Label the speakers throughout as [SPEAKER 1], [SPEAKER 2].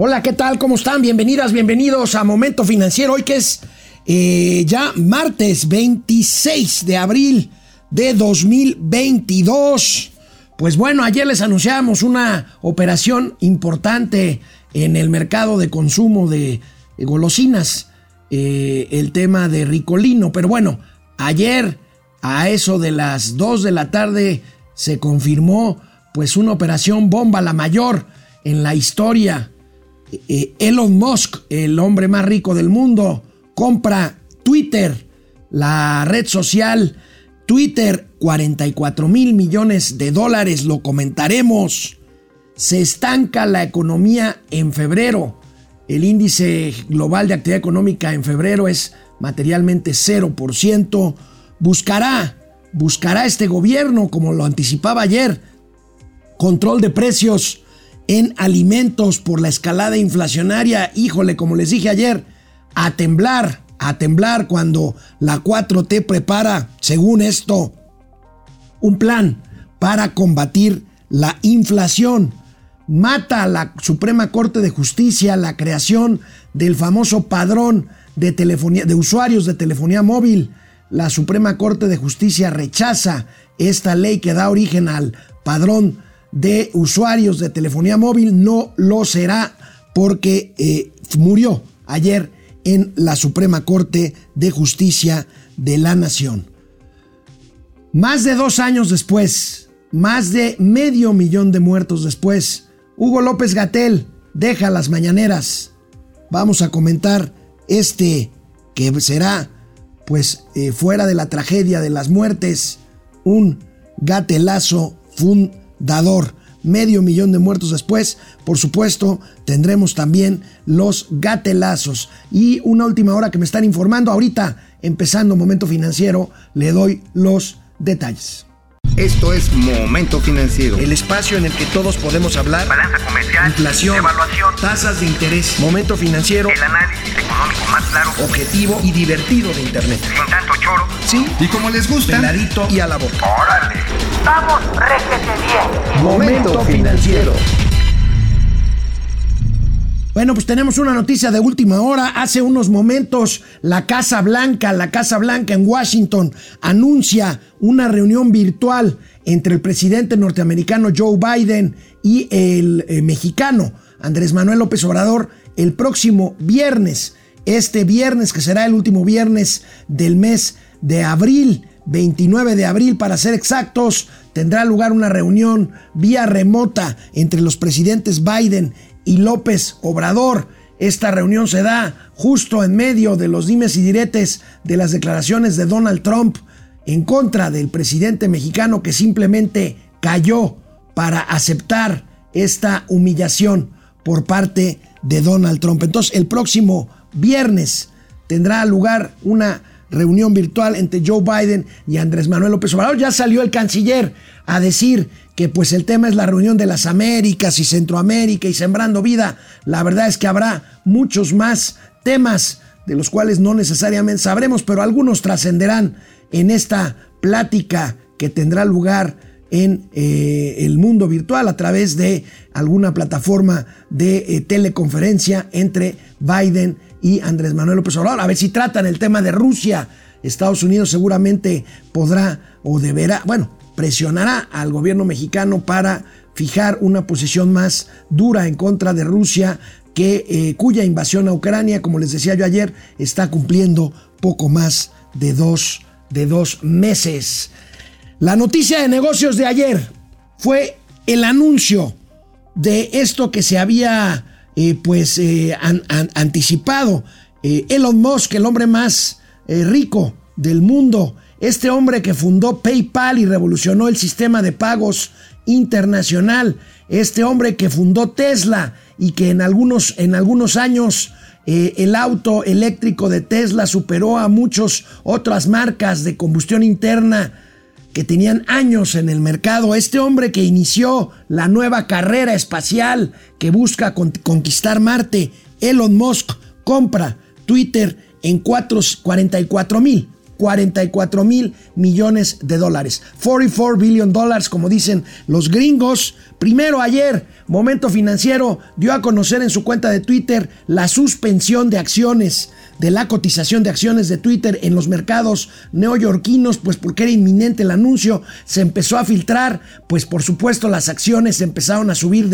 [SPEAKER 1] Hola, ¿qué tal? ¿Cómo están? Bienvenidas, bienvenidos a Momento Financiero. Hoy que es eh, ya martes 26 de abril de 2022. Pues bueno, ayer les anunciamos una operación importante en el mercado de consumo de golosinas, eh, el tema de Ricolino. Pero bueno, ayer a eso de las 2 de la tarde se confirmó pues una operación bomba, la mayor en la historia Elon Musk, el hombre más rico del mundo, compra Twitter, la red social Twitter, 44 mil millones de dólares, lo comentaremos. Se estanca la economía en febrero. El índice global de actividad económica en febrero es materialmente 0%. Buscará, buscará este gobierno, como lo anticipaba ayer, control de precios en alimentos por la escalada inflacionaria, híjole, como les dije ayer, a temblar, a temblar cuando la 4T prepara, según esto, un plan para combatir la inflación. Mata a la Suprema Corte de Justicia la creación del famoso padrón de, telefonía, de usuarios de telefonía móvil. La Suprema Corte de Justicia rechaza esta ley que da origen al padrón de usuarios de telefonía móvil no lo será porque eh, murió ayer en la Suprema Corte de Justicia de la Nación. Más de dos años después, más de medio millón de muertos después, Hugo López Gatel deja las mañaneras. Vamos a comentar este que será, pues, eh, fuera de la tragedia de las muertes, un gatelazo fundamental dador. Medio millón de muertos después, por supuesto, tendremos también los gatelazos. Y una última hora que me están informando, ahorita, empezando Momento Financiero, le doy los detalles.
[SPEAKER 2] Esto es Momento Financiero.
[SPEAKER 1] El espacio en el que todos podemos hablar.
[SPEAKER 3] Balanza comercial.
[SPEAKER 1] Inflación.
[SPEAKER 3] Evaluación.
[SPEAKER 1] Tasas de interés. Momento Financiero.
[SPEAKER 3] El análisis económico más claro.
[SPEAKER 1] Objetivo y divertido de Internet.
[SPEAKER 3] Sin tanto choro.
[SPEAKER 1] Sí.
[SPEAKER 2] Y como les gusta.
[SPEAKER 1] Peladito y a la boca.
[SPEAKER 3] Órale. Vamos, réjete bien.
[SPEAKER 1] Momento Financiero. Bueno, pues tenemos una noticia de última hora. Hace unos momentos la Casa Blanca, la Casa Blanca en Washington, anuncia una reunión virtual entre el presidente norteamericano Joe Biden y el eh, mexicano Andrés Manuel López Obrador el próximo viernes. Este viernes, que será el último viernes del mes de abril, 29 de abril para ser exactos, tendrá lugar una reunión vía remota entre los presidentes Biden y López Obrador. Esta reunión se da justo en medio de los dimes y diretes de las declaraciones de Donald Trump en contra del presidente mexicano que simplemente cayó para aceptar esta humillación por parte de Donald Trump. Entonces el próximo viernes tendrá lugar una reunión virtual entre Joe Biden y Andrés Manuel López Obrador. Ya salió el canciller a decir que pues el tema es la reunión de las Américas y Centroamérica y Sembrando Vida. La verdad es que habrá muchos más temas de los cuales no necesariamente sabremos, pero algunos trascenderán en esta plática que tendrá lugar en eh, el mundo virtual a través de alguna plataforma de eh, teleconferencia entre Biden y Andrés Manuel López Obrador. A ver si tratan el tema de Rusia. Estados Unidos seguramente podrá o deberá, bueno, presionará al gobierno mexicano para fijar una posición más dura en contra de Rusia, que, eh, cuya invasión a Ucrania, como les decía yo ayer, está cumpliendo poco más de dos, de dos meses. La noticia de negocios de ayer fue el anuncio de esto que se había eh, pues eh, anticipado. Elon Musk, el hombre más rico del mundo, este hombre que fundó PayPal y revolucionó el sistema de pagos internacional. Este hombre que fundó Tesla y que en algunos, en algunos años eh, el auto eléctrico de Tesla superó a muchas otras marcas de combustión interna que tenían años en el mercado. Este hombre que inició la nueva carrera espacial que busca conquistar Marte, Elon Musk, compra Twitter en 44 mil 44 mil millones de dólares. 44 billion dólares, como dicen los gringos. Primero ayer, Momento Financiero dio a conocer en su cuenta de Twitter la suspensión de acciones de la cotización de acciones de Twitter en los mercados neoyorquinos, pues porque era inminente el anuncio, se empezó a filtrar, pues por supuesto las acciones empezaron a subir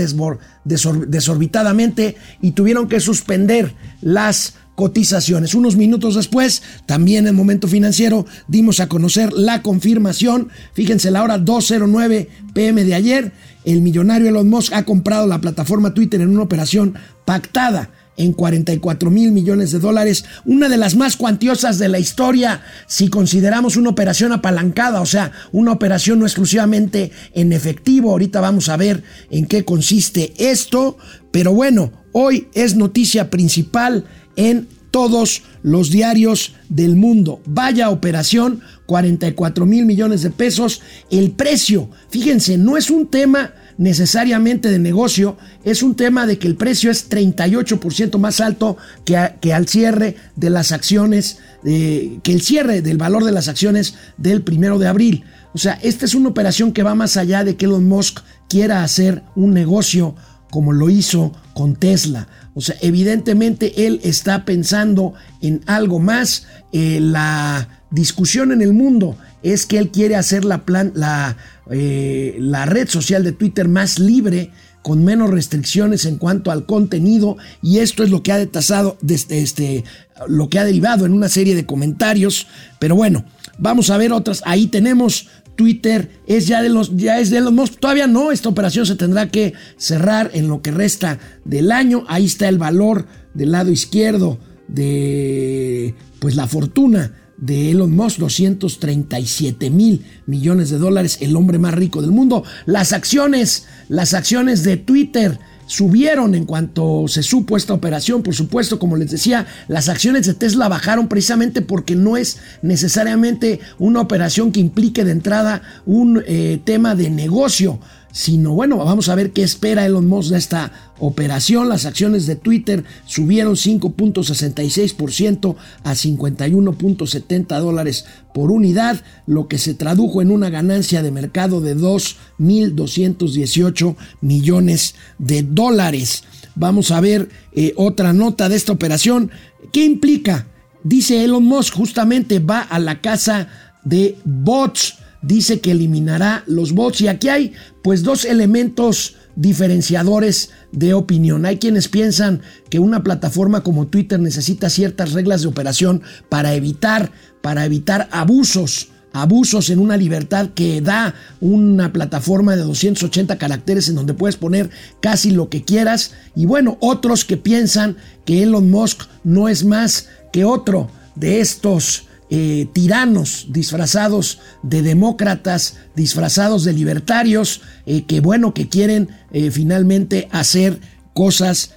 [SPEAKER 1] desorbitadamente y tuvieron que suspender las cotizaciones. Unos minutos después, también en Momento Financiero, dimos a conocer la confirmación. Fíjense la hora 2.09 pm de ayer. El millonario Elon Musk ha comprado la plataforma Twitter en una operación pactada en 44 mil millones de dólares, una de las más cuantiosas de la historia si consideramos una operación apalancada, o sea, una operación no exclusivamente en efectivo. Ahorita vamos a ver en qué consiste esto, pero bueno, hoy es noticia principal en todos los diarios del mundo. Vaya operación, 44 mil millones de pesos. El precio, fíjense, no es un tema necesariamente de negocio, es un tema de que el precio es 38% más alto que, al cierre de las acciones, que el cierre del valor de las acciones del primero de abril. O sea, esta es una operación que va más allá de que Elon Musk quiera hacer un negocio como lo hizo con Tesla. O sea, evidentemente él está pensando en algo más. Eh, la discusión en el mundo es que él quiere hacer la, plan, la, eh, la red social de Twitter más libre con menos restricciones en cuanto al contenido y esto es lo que ha detasado desde este, lo que ha derivado en una serie de comentarios, pero bueno, vamos a ver otras, ahí tenemos Twitter. Es ya de los ya es de los todavía no, esta operación se tendrá que cerrar en lo que resta del año. Ahí está el valor del lado izquierdo de pues la fortuna de Elon Musk, 237 mil millones de dólares, el hombre más rico del mundo. Las acciones, las acciones de Twitter subieron en cuanto se supo esta operación. Por supuesto, como les decía, las acciones de Tesla bajaron precisamente porque no es necesariamente una operación que implique de entrada un eh, tema de negocio sino bueno, vamos a ver qué espera Elon Musk de esta operación. Las acciones de Twitter subieron 5.66% a 51.70 dólares por unidad, lo que se tradujo en una ganancia de mercado de 2.218 millones de dólares. Vamos a ver eh, otra nota de esta operación. ¿Qué implica? Dice Elon Musk, justamente va a la casa de bots dice que eliminará los bots y aquí hay pues dos elementos diferenciadores de opinión. Hay quienes piensan que una plataforma como Twitter necesita ciertas reglas de operación para evitar para evitar abusos abusos en una libertad que da una plataforma de 280 caracteres en donde puedes poner casi lo que quieras. Y bueno, otros que piensan que Elon Musk no es más que otro de estos eh, tiranos disfrazados de demócratas, disfrazados de libertarios, eh, que bueno, que quieren eh, finalmente hacer cosas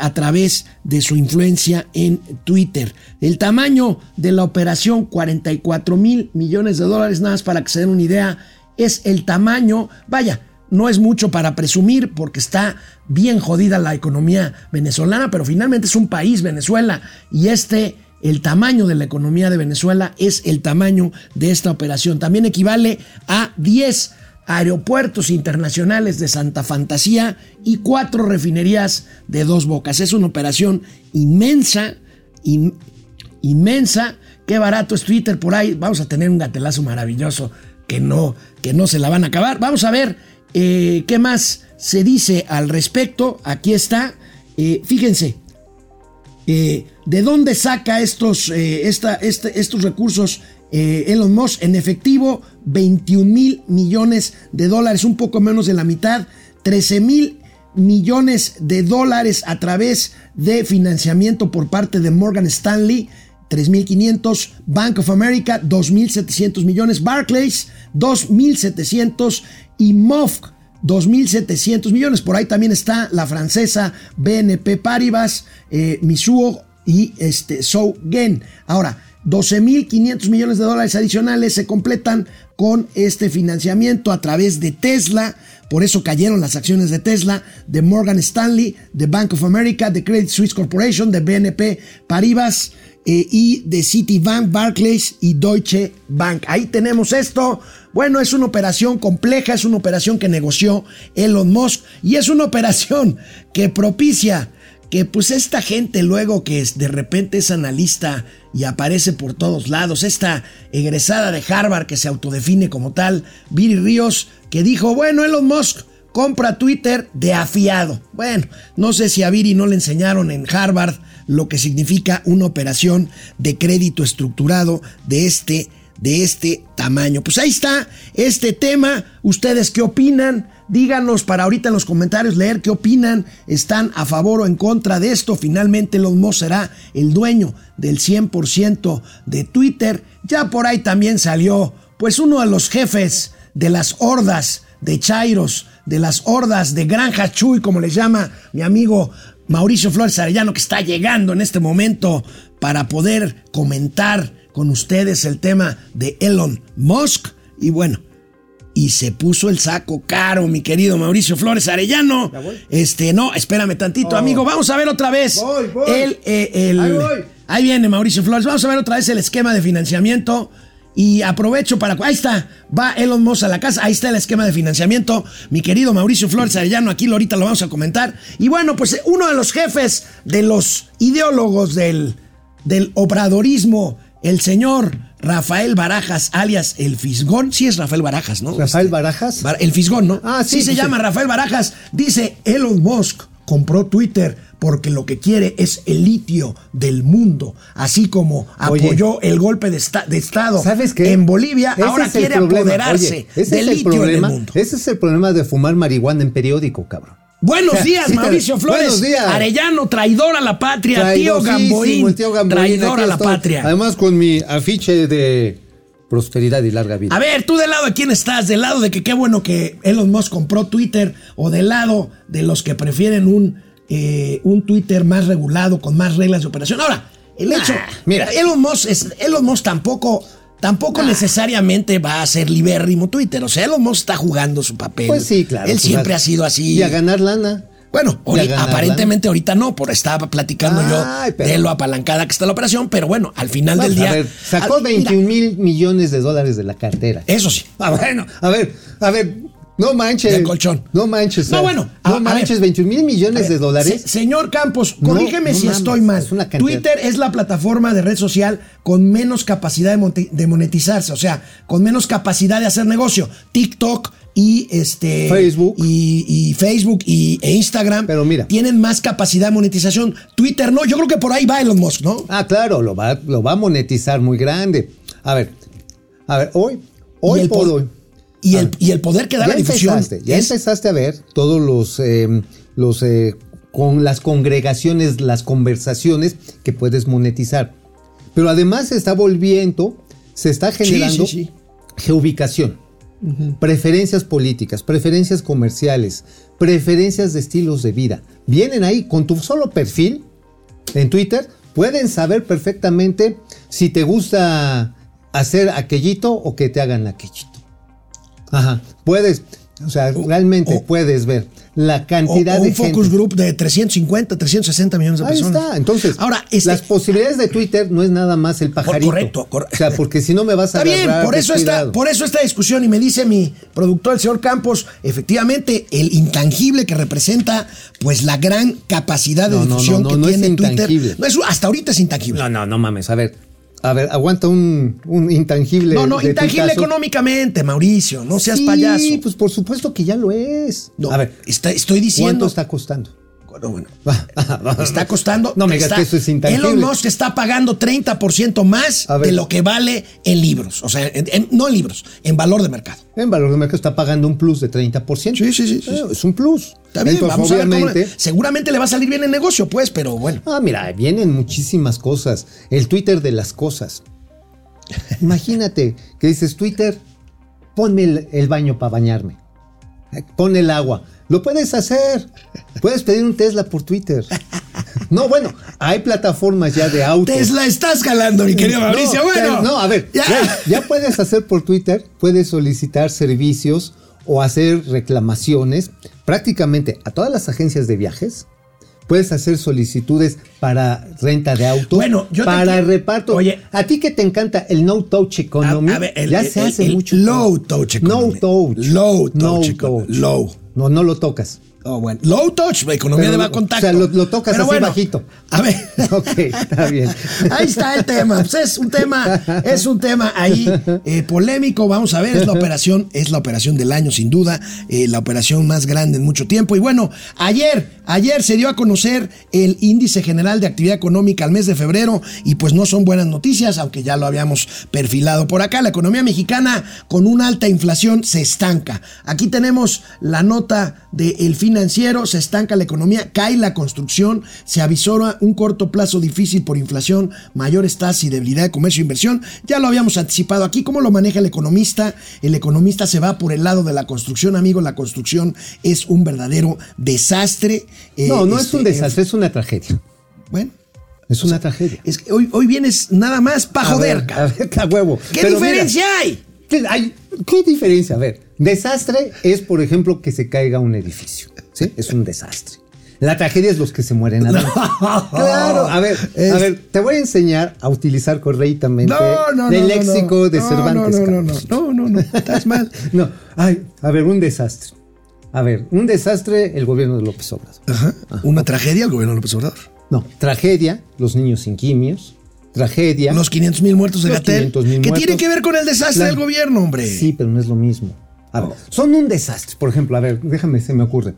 [SPEAKER 1] a través de su influencia en Twitter. El tamaño de la operación, 44 mil millones de dólares, nada más para que se den una idea, es el tamaño, vaya, no es mucho para presumir porque está bien jodida la economía venezolana, pero finalmente es un país, Venezuela, y este el tamaño de la economía de Venezuela es el tamaño de esta operación. También equivale a 10 aeropuertos internacionales de Santa Fantasía y cuatro refinerías de dos bocas. Es una operación inmensa, inmensa. Qué barato es Twitter por ahí. Vamos a tener un gatelazo maravilloso que no, que no se la van a acabar. Vamos a ver eh, qué más se dice al respecto. Aquí está. Eh, fíjense, eh, ¿De dónde saca estos, eh, este, estos recursos eh, Elon Musk? En efectivo, 21 mil millones de dólares, un poco menos de la mitad, 13 mil millones de dólares a través de financiamiento por parte de Morgan Stanley. 3.500, Bank of America 2.700 millones, Barclays 2.700 y MOFC 2.700 millones. Por ahí también está la francesa BNP Paribas, eh, y este, Gen. Ahora, 12.500 millones de dólares adicionales se completan con este financiamiento a través de Tesla por eso cayeron las acciones de Tesla, de Morgan Stanley, de Bank of America, de Credit Suisse Corporation, de BNP Paribas eh, y de Citibank, Barclays y Deutsche Bank. Ahí tenemos esto. Bueno, es una operación compleja, es una operación que negoció Elon Musk y es una operación que propicia que pues esta gente luego que de repente es analista y aparece por todos lados, esta egresada de Harvard que se autodefine como tal, Viri Ríos, que dijo, bueno, Elon Musk compra Twitter de afiado. Bueno, no sé si a Viri no le enseñaron en Harvard lo que significa una operación de crédito estructurado de este de este tamaño. Pues ahí está este tema. ¿Ustedes qué opinan? Díganos para ahorita en los comentarios leer qué opinan. ¿Están a favor o en contra de esto? Finalmente Elon Musk será el dueño del 100% de Twitter. Ya por ahí también salió pues uno de los jefes de las hordas de Chairos, de las hordas de Granja Chuy, como le llama mi amigo Mauricio Flores Arellano, que está llegando en este momento para poder comentar con ustedes el tema de Elon Musk. Y bueno, y se puso el saco caro, mi querido Mauricio Flores Arellano. Este, no, espérame tantito,
[SPEAKER 4] Oh.
[SPEAKER 1] amigo. Vamos a ver otra vez.
[SPEAKER 4] Voy, voy.
[SPEAKER 1] El, eh, el-
[SPEAKER 4] Ahí voy.
[SPEAKER 1] ahí viene Mauricio Flores. Vamos a ver otra vez el esquema de financiamiento. Y aprovecho para. Ahí está. Va Elon Musk a la casa. Ahí está el esquema de financiamiento. Mi querido Mauricio Flores Arellano. Aquí lo- ahorita lo vamos a comentar. Y bueno, pues eh, uno de los jefes de los ideólogos del, del obradorismo, el señor Rafael Barajas, alias el Fisgón. Sí es Rafael Barajas, ¿no?
[SPEAKER 4] ¿Rafael
[SPEAKER 1] Este,
[SPEAKER 4] Barajas?
[SPEAKER 1] Bar- el Fisgón, ¿no?
[SPEAKER 4] Ah, sí,
[SPEAKER 1] Sí se llama. Rafael Barajas. Dice Elon Musk compró Twitter porque lo que quiere es el litio del mundo, así como
[SPEAKER 4] Oye.
[SPEAKER 1] apoyó el golpe de, esta- de Estado
[SPEAKER 4] ¿Sabes qué?
[SPEAKER 1] en Bolivia,
[SPEAKER 4] Ese
[SPEAKER 1] ahora quiere apoderarse
[SPEAKER 4] Oye,
[SPEAKER 1] del
[SPEAKER 4] es el
[SPEAKER 1] litio
[SPEAKER 4] problema,
[SPEAKER 1] en el mundo.
[SPEAKER 4] Ese es el problema de fumar marihuana en periódico, cabrón.
[SPEAKER 1] Buenos días,
[SPEAKER 4] sí
[SPEAKER 1] Mauricio Flores.
[SPEAKER 4] Buenos días.
[SPEAKER 1] Arellano, traidor a la patria, tío Gamboín,
[SPEAKER 4] tío Gamboín,
[SPEAKER 1] traidor a la
[SPEAKER 4] estoy.
[SPEAKER 1] patria.
[SPEAKER 4] Además con mi afiche de prosperidad y larga vida.
[SPEAKER 1] A ver, tú del lado de quién estás, del lado de que qué bueno que Elon Musk compró Twitter o del lado de los que prefieren un, eh, un Twitter más regulado, con más reglas de operación. Ahora, el hecho, mira, Elon Musk, es, Elon Musk tampoco, tampoco necesariamente va a ser libérrimo Twitter. O sea, Elon Musk está jugando su papel.
[SPEAKER 4] Pues sí, claro.
[SPEAKER 1] Él
[SPEAKER 4] pues,
[SPEAKER 1] siempre ha sido así.
[SPEAKER 4] Y a ganar lana.
[SPEAKER 1] Bueno,
[SPEAKER 4] Y a
[SPEAKER 1] ahorita-
[SPEAKER 4] ganar
[SPEAKER 1] aparentemente ahorita no, por estaba platicando
[SPEAKER 4] Ay,
[SPEAKER 1] yo
[SPEAKER 4] pero-
[SPEAKER 1] de lo apalancada que está la operación, pero bueno, al final del día.
[SPEAKER 4] a ver, sacó
[SPEAKER 1] al- mira,
[SPEAKER 4] 21 mil millones de dólares de la cartera.
[SPEAKER 1] Eso sí.
[SPEAKER 4] Ah, bueno, a ver, a ver, no manches.
[SPEAKER 1] Del colchón.
[SPEAKER 4] No manches.
[SPEAKER 1] No, bueno, a-
[SPEAKER 4] No
[SPEAKER 1] a
[SPEAKER 4] manches,
[SPEAKER 1] ver.
[SPEAKER 4] 21 mil millones
[SPEAKER 1] A ver,
[SPEAKER 4] de dólares.
[SPEAKER 1] se- señor Campos, corrígeme
[SPEAKER 4] no
[SPEAKER 1] si
[SPEAKER 4] mames,
[SPEAKER 1] estoy mal.
[SPEAKER 4] es una cantidad.
[SPEAKER 1] Twitter es la plataforma de red social con menos capacidad de, de monetizarse, o sea, con menos capacidad de hacer negocio. TikTok y este
[SPEAKER 4] Facebook.
[SPEAKER 1] y, y Facebook y, e Instagram
[SPEAKER 4] Pero mira.
[SPEAKER 1] tienen más capacidad de monetización. Twitter no, yo creo que por ahí va Elon Musk, ¿no?
[SPEAKER 4] Ah, claro, lo va, lo va a monetizar muy grande. A ver, a ver, hoy, hoy
[SPEAKER 1] y el,
[SPEAKER 4] por hoy.
[SPEAKER 1] y el,
[SPEAKER 4] ver,
[SPEAKER 1] y el poder que da
[SPEAKER 4] ya
[SPEAKER 1] la difusión.
[SPEAKER 4] empezaste, ya
[SPEAKER 1] es-
[SPEAKER 4] empezaste a ver todos los, eh, los eh, con las congregaciones, las conversaciones que puedes monetizar. Pero además se está volviendo, se está
[SPEAKER 1] Sí,
[SPEAKER 4] generando
[SPEAKER 1] sí,
[SPEAKER 4] preferencias políticas, preferencias comerciales, preferencias de estilos de vida. Vienen ahí con tu solo perfil en Twitter, pueden saber perfectamente si te gusta hacer aquellito o que te hagan aquellito. Ajá, puedes, o sea, realmente
[SPEAKER 1] o-
[SPEAKER 4] puedes ver la
[SPEAKER 1] O,
[SPEAKER 4] cantidad
[SPEAKER 1] o
[SPEAKER 4] de
[SPEAKER 1] un focus group de 350, 360 millones de
[SPEAKER 4] Ahí
[SPEAKER 1] personas.
[SPEAKER 4] está. Entonces,
[SPEAKER 1] ahora este,
[SPEAKER 4] las posibilidades de Twitter no es nada más el pajarito.
[SPEAKER 1] correcto, cor-
[SPEAKER 4] O sea, porque si no me vas a
[SPEAKER 1] Está bien, por eso,
[SPEAKER 4] descuidado.
[SPEAKER 1] por eso esta discusión, y me dice mi productor, el señor Campos, efectivamente, el intangible que representa, pues la gran capacidad de
[SPEAKER 4] No,
[SPEAKER 1] difusión
[SPEAKER 4] no,
[SPEAKER 1] que
[SPEAKER 4] es
[SPEAKER 1] tiene Twitter.
[SPEAKER 4] intangible.
[SPEAKER 1] No es- hasta ahorita es intangible.
[SPEAKER 4] No, no, no mames. A ver, a ver, aguanta un, un intangible.
[SPEAKER 1] No, no, intangible económicamente, Mauricio, no seas
[SPEAKER 4] sí,
[SPEAKER 1] payaso.
[SPEAKER 4] pues por supuesto que ya lo es.
[SPEAKER 1] No,
[SPEAKER 4] a ver,
[SPEAKER 1] está- estoy diciendo.
[SPEAKER 4] ¿cuánto está costando?
[SPEAKER 1] Bueno, bueno, está costando.
[SPEAKER 4] No me digas que eso es intangible.
[SPEAKER 1] Elon Musk está pagando 30% más de lo que vale en libros. O sea, en- en- no en libros, en valor de mercado.
[SPEAKER 4] En valor de mercado está pagando un plus de 30%.
[SPEAKER 1] Sí, sí, sí, sí,
[SPEAKER 4] Eh, Es un plus.
[SPEAKER 1] Está bien,
[SPEAKER 4] Entonces,
[SPEAKER 1] vamos a ver cómo-. Seguramente le va a salir bien el negocio, pues, pero bueno.
[SPEAKER 4] Ah, mira, vienen muchísimas cosas. El Twitter de las cosas. Imagínate que dices, Twitter, ponme el, el baño para bañarme. Pon el agua. Lo puedes hacer. Puedes pedir un Tesla por Twitter. No, bueno, hay plataformas ya de autos.
[SPEAKER 1] Tesla estás jalando, mi querido
[SPEAKER 4] No,
[SPEAKER 1] Mauricio.
[SPEAKER 4] te-
[SPEAKER 1] bueno,
[SPEAKER 4] No, a ver,
[SPEAKER 1] ya.
[SPEAKER 4] ya. ya puedes hacer por Twitter, puedes solicitar servicios o hacer reclamaciones prácticamente a todas las agencias de viajes. Puedes hacer solicitudes para renta de autos,
[SPEAKER 1] Bueno, yo
[SPEAKER 4] para
[SPEAKER 1] quiero-
[SPEAKER 4] reparto.
[SPEAKER 1] Oye.
[SPEAKER 4] a ti que te encanta el no touch economy,
[SPEAKER 1] A- a ver, el-
[SPEAKER 4] ya
[SPEAKER 1] el-
[SPEAKER 4] se
[SPEAKER 1] el-
[SPEAKER 4] hace mucho.
[SPEAKER 1] low touch economy.
[SPEAKER 4] No touch.
[SPEAKER 1] Low
[SPEAKER 4] No
[SPEAKER 1] touch economy. Low.
[SPEAKER 4] No, no lo tocas.
[SPEAKER 1] Oh, bueno. Low touch, economía
[SPEAKER 4] Pero,
[SPEAKER 1] de
[SPEAKER 4] o
[SPEAKER 1] bajo contacto.
[SPEAKER 4] sea, lo- lo tocas
[SPEAKER 1] Pero
[SPEAKER 4] así bajito.
[SPEAKER 1] A ver.
[SPEAKER 4] Ok, está bien.
[SPEAKER 1] Ahí está el tema. Pues es un tema, es un tema ahí eh, polémico. Vamos a ver, es la operación, es la operación del año, sin duda, eh, la operación más grande en mucho tiempo. Y bueno, ayer, ayer se dio a conocer el índice general de actividad económica al mes de febrero, y pues no son buenas noticias, aunque ya lo habíamos perfilado por acá. La economía mexicana con una alta inflación se estanca. Aquí tenemos la nota del financiero, se estanca la economía, cae la construcción, se avisora un corto plazo difícil por inflación, mayores tasas y debilidad de comercio e inversión. Ya lo habíamos anticipado aquí, ¿cómo lo maneja el economista? El economista se va por el lado de la construcción, amigo, la construcción es un verdadero desastre. Eh,
[SPEAKER 4] No, no es
[SPEAKER 1] este,
[SPEAKER 4] un desastre, es una tragedia.
[SPEAKER 1] Bueno,
[SPEAKER 4] Es una tragedia.
[SPEAKER 1] es que hoy, hoy vienes nada más para joder,
[SPEAKER 4] ver,
[SPEAKER 1] cabrón.
[SPEAKER 4] a ver, a huevo.
[SPEAKER 1] ¿Qué
[SPEAKER 4] Pero
[SPEAKER 1] diferencia
[SPEAKER 4] mira,
[SPEAKER 1] hay?
[SPEAKER 4] ¿qué, hay? ¿Qué diferencia? A ver, desastre es, por ejemplo, que se caiga un edificio. ¿Sí? Es un desastre. La tragedia es los que se mueren adentro. Claro, a ver,
[SPEAKER 1] Es-
[SPEAKER 4] a ver, te voy a enseñar a utilizar correctamente
[SPEAKER 1] No, no, no.
[SPEAKER 4] el
[SPEAKER 1] no,
[SPEAKER 4] léxico
[SPEAKER 1] no.
[SPEAKER 4] de
[SPEAKER 1] No,
[SPEAKER 4] Cervantes.
[SPEAKER 1] No, no, no, no, no, no, no, estás mal.
[SPEAKER 4] No, ay, a ver, un desastre. A ver, un desastre el gobierno de López Obrador.
[SPEAKER 1] Ajá. Una tragedia el gobierno de López Obrador.
[SPEAKER 4] No, tragedia, los niños sin quimios. Tragedia.
[SPEAKER 1] Los 500 mil muertos de Gatel.
[SPEAKER 4] 500,000
[SPEAKER 1] ¿Qué tiene que ver con el desastre
[SPEAKER 4] Claro.
[SPEAKER 1] del gobierno, hombre?
[SPEAKER 4] Sí, pero no es lo mismo. A ver, son un desastre. Por ejemplo, a ver, déjame, se me ocurre.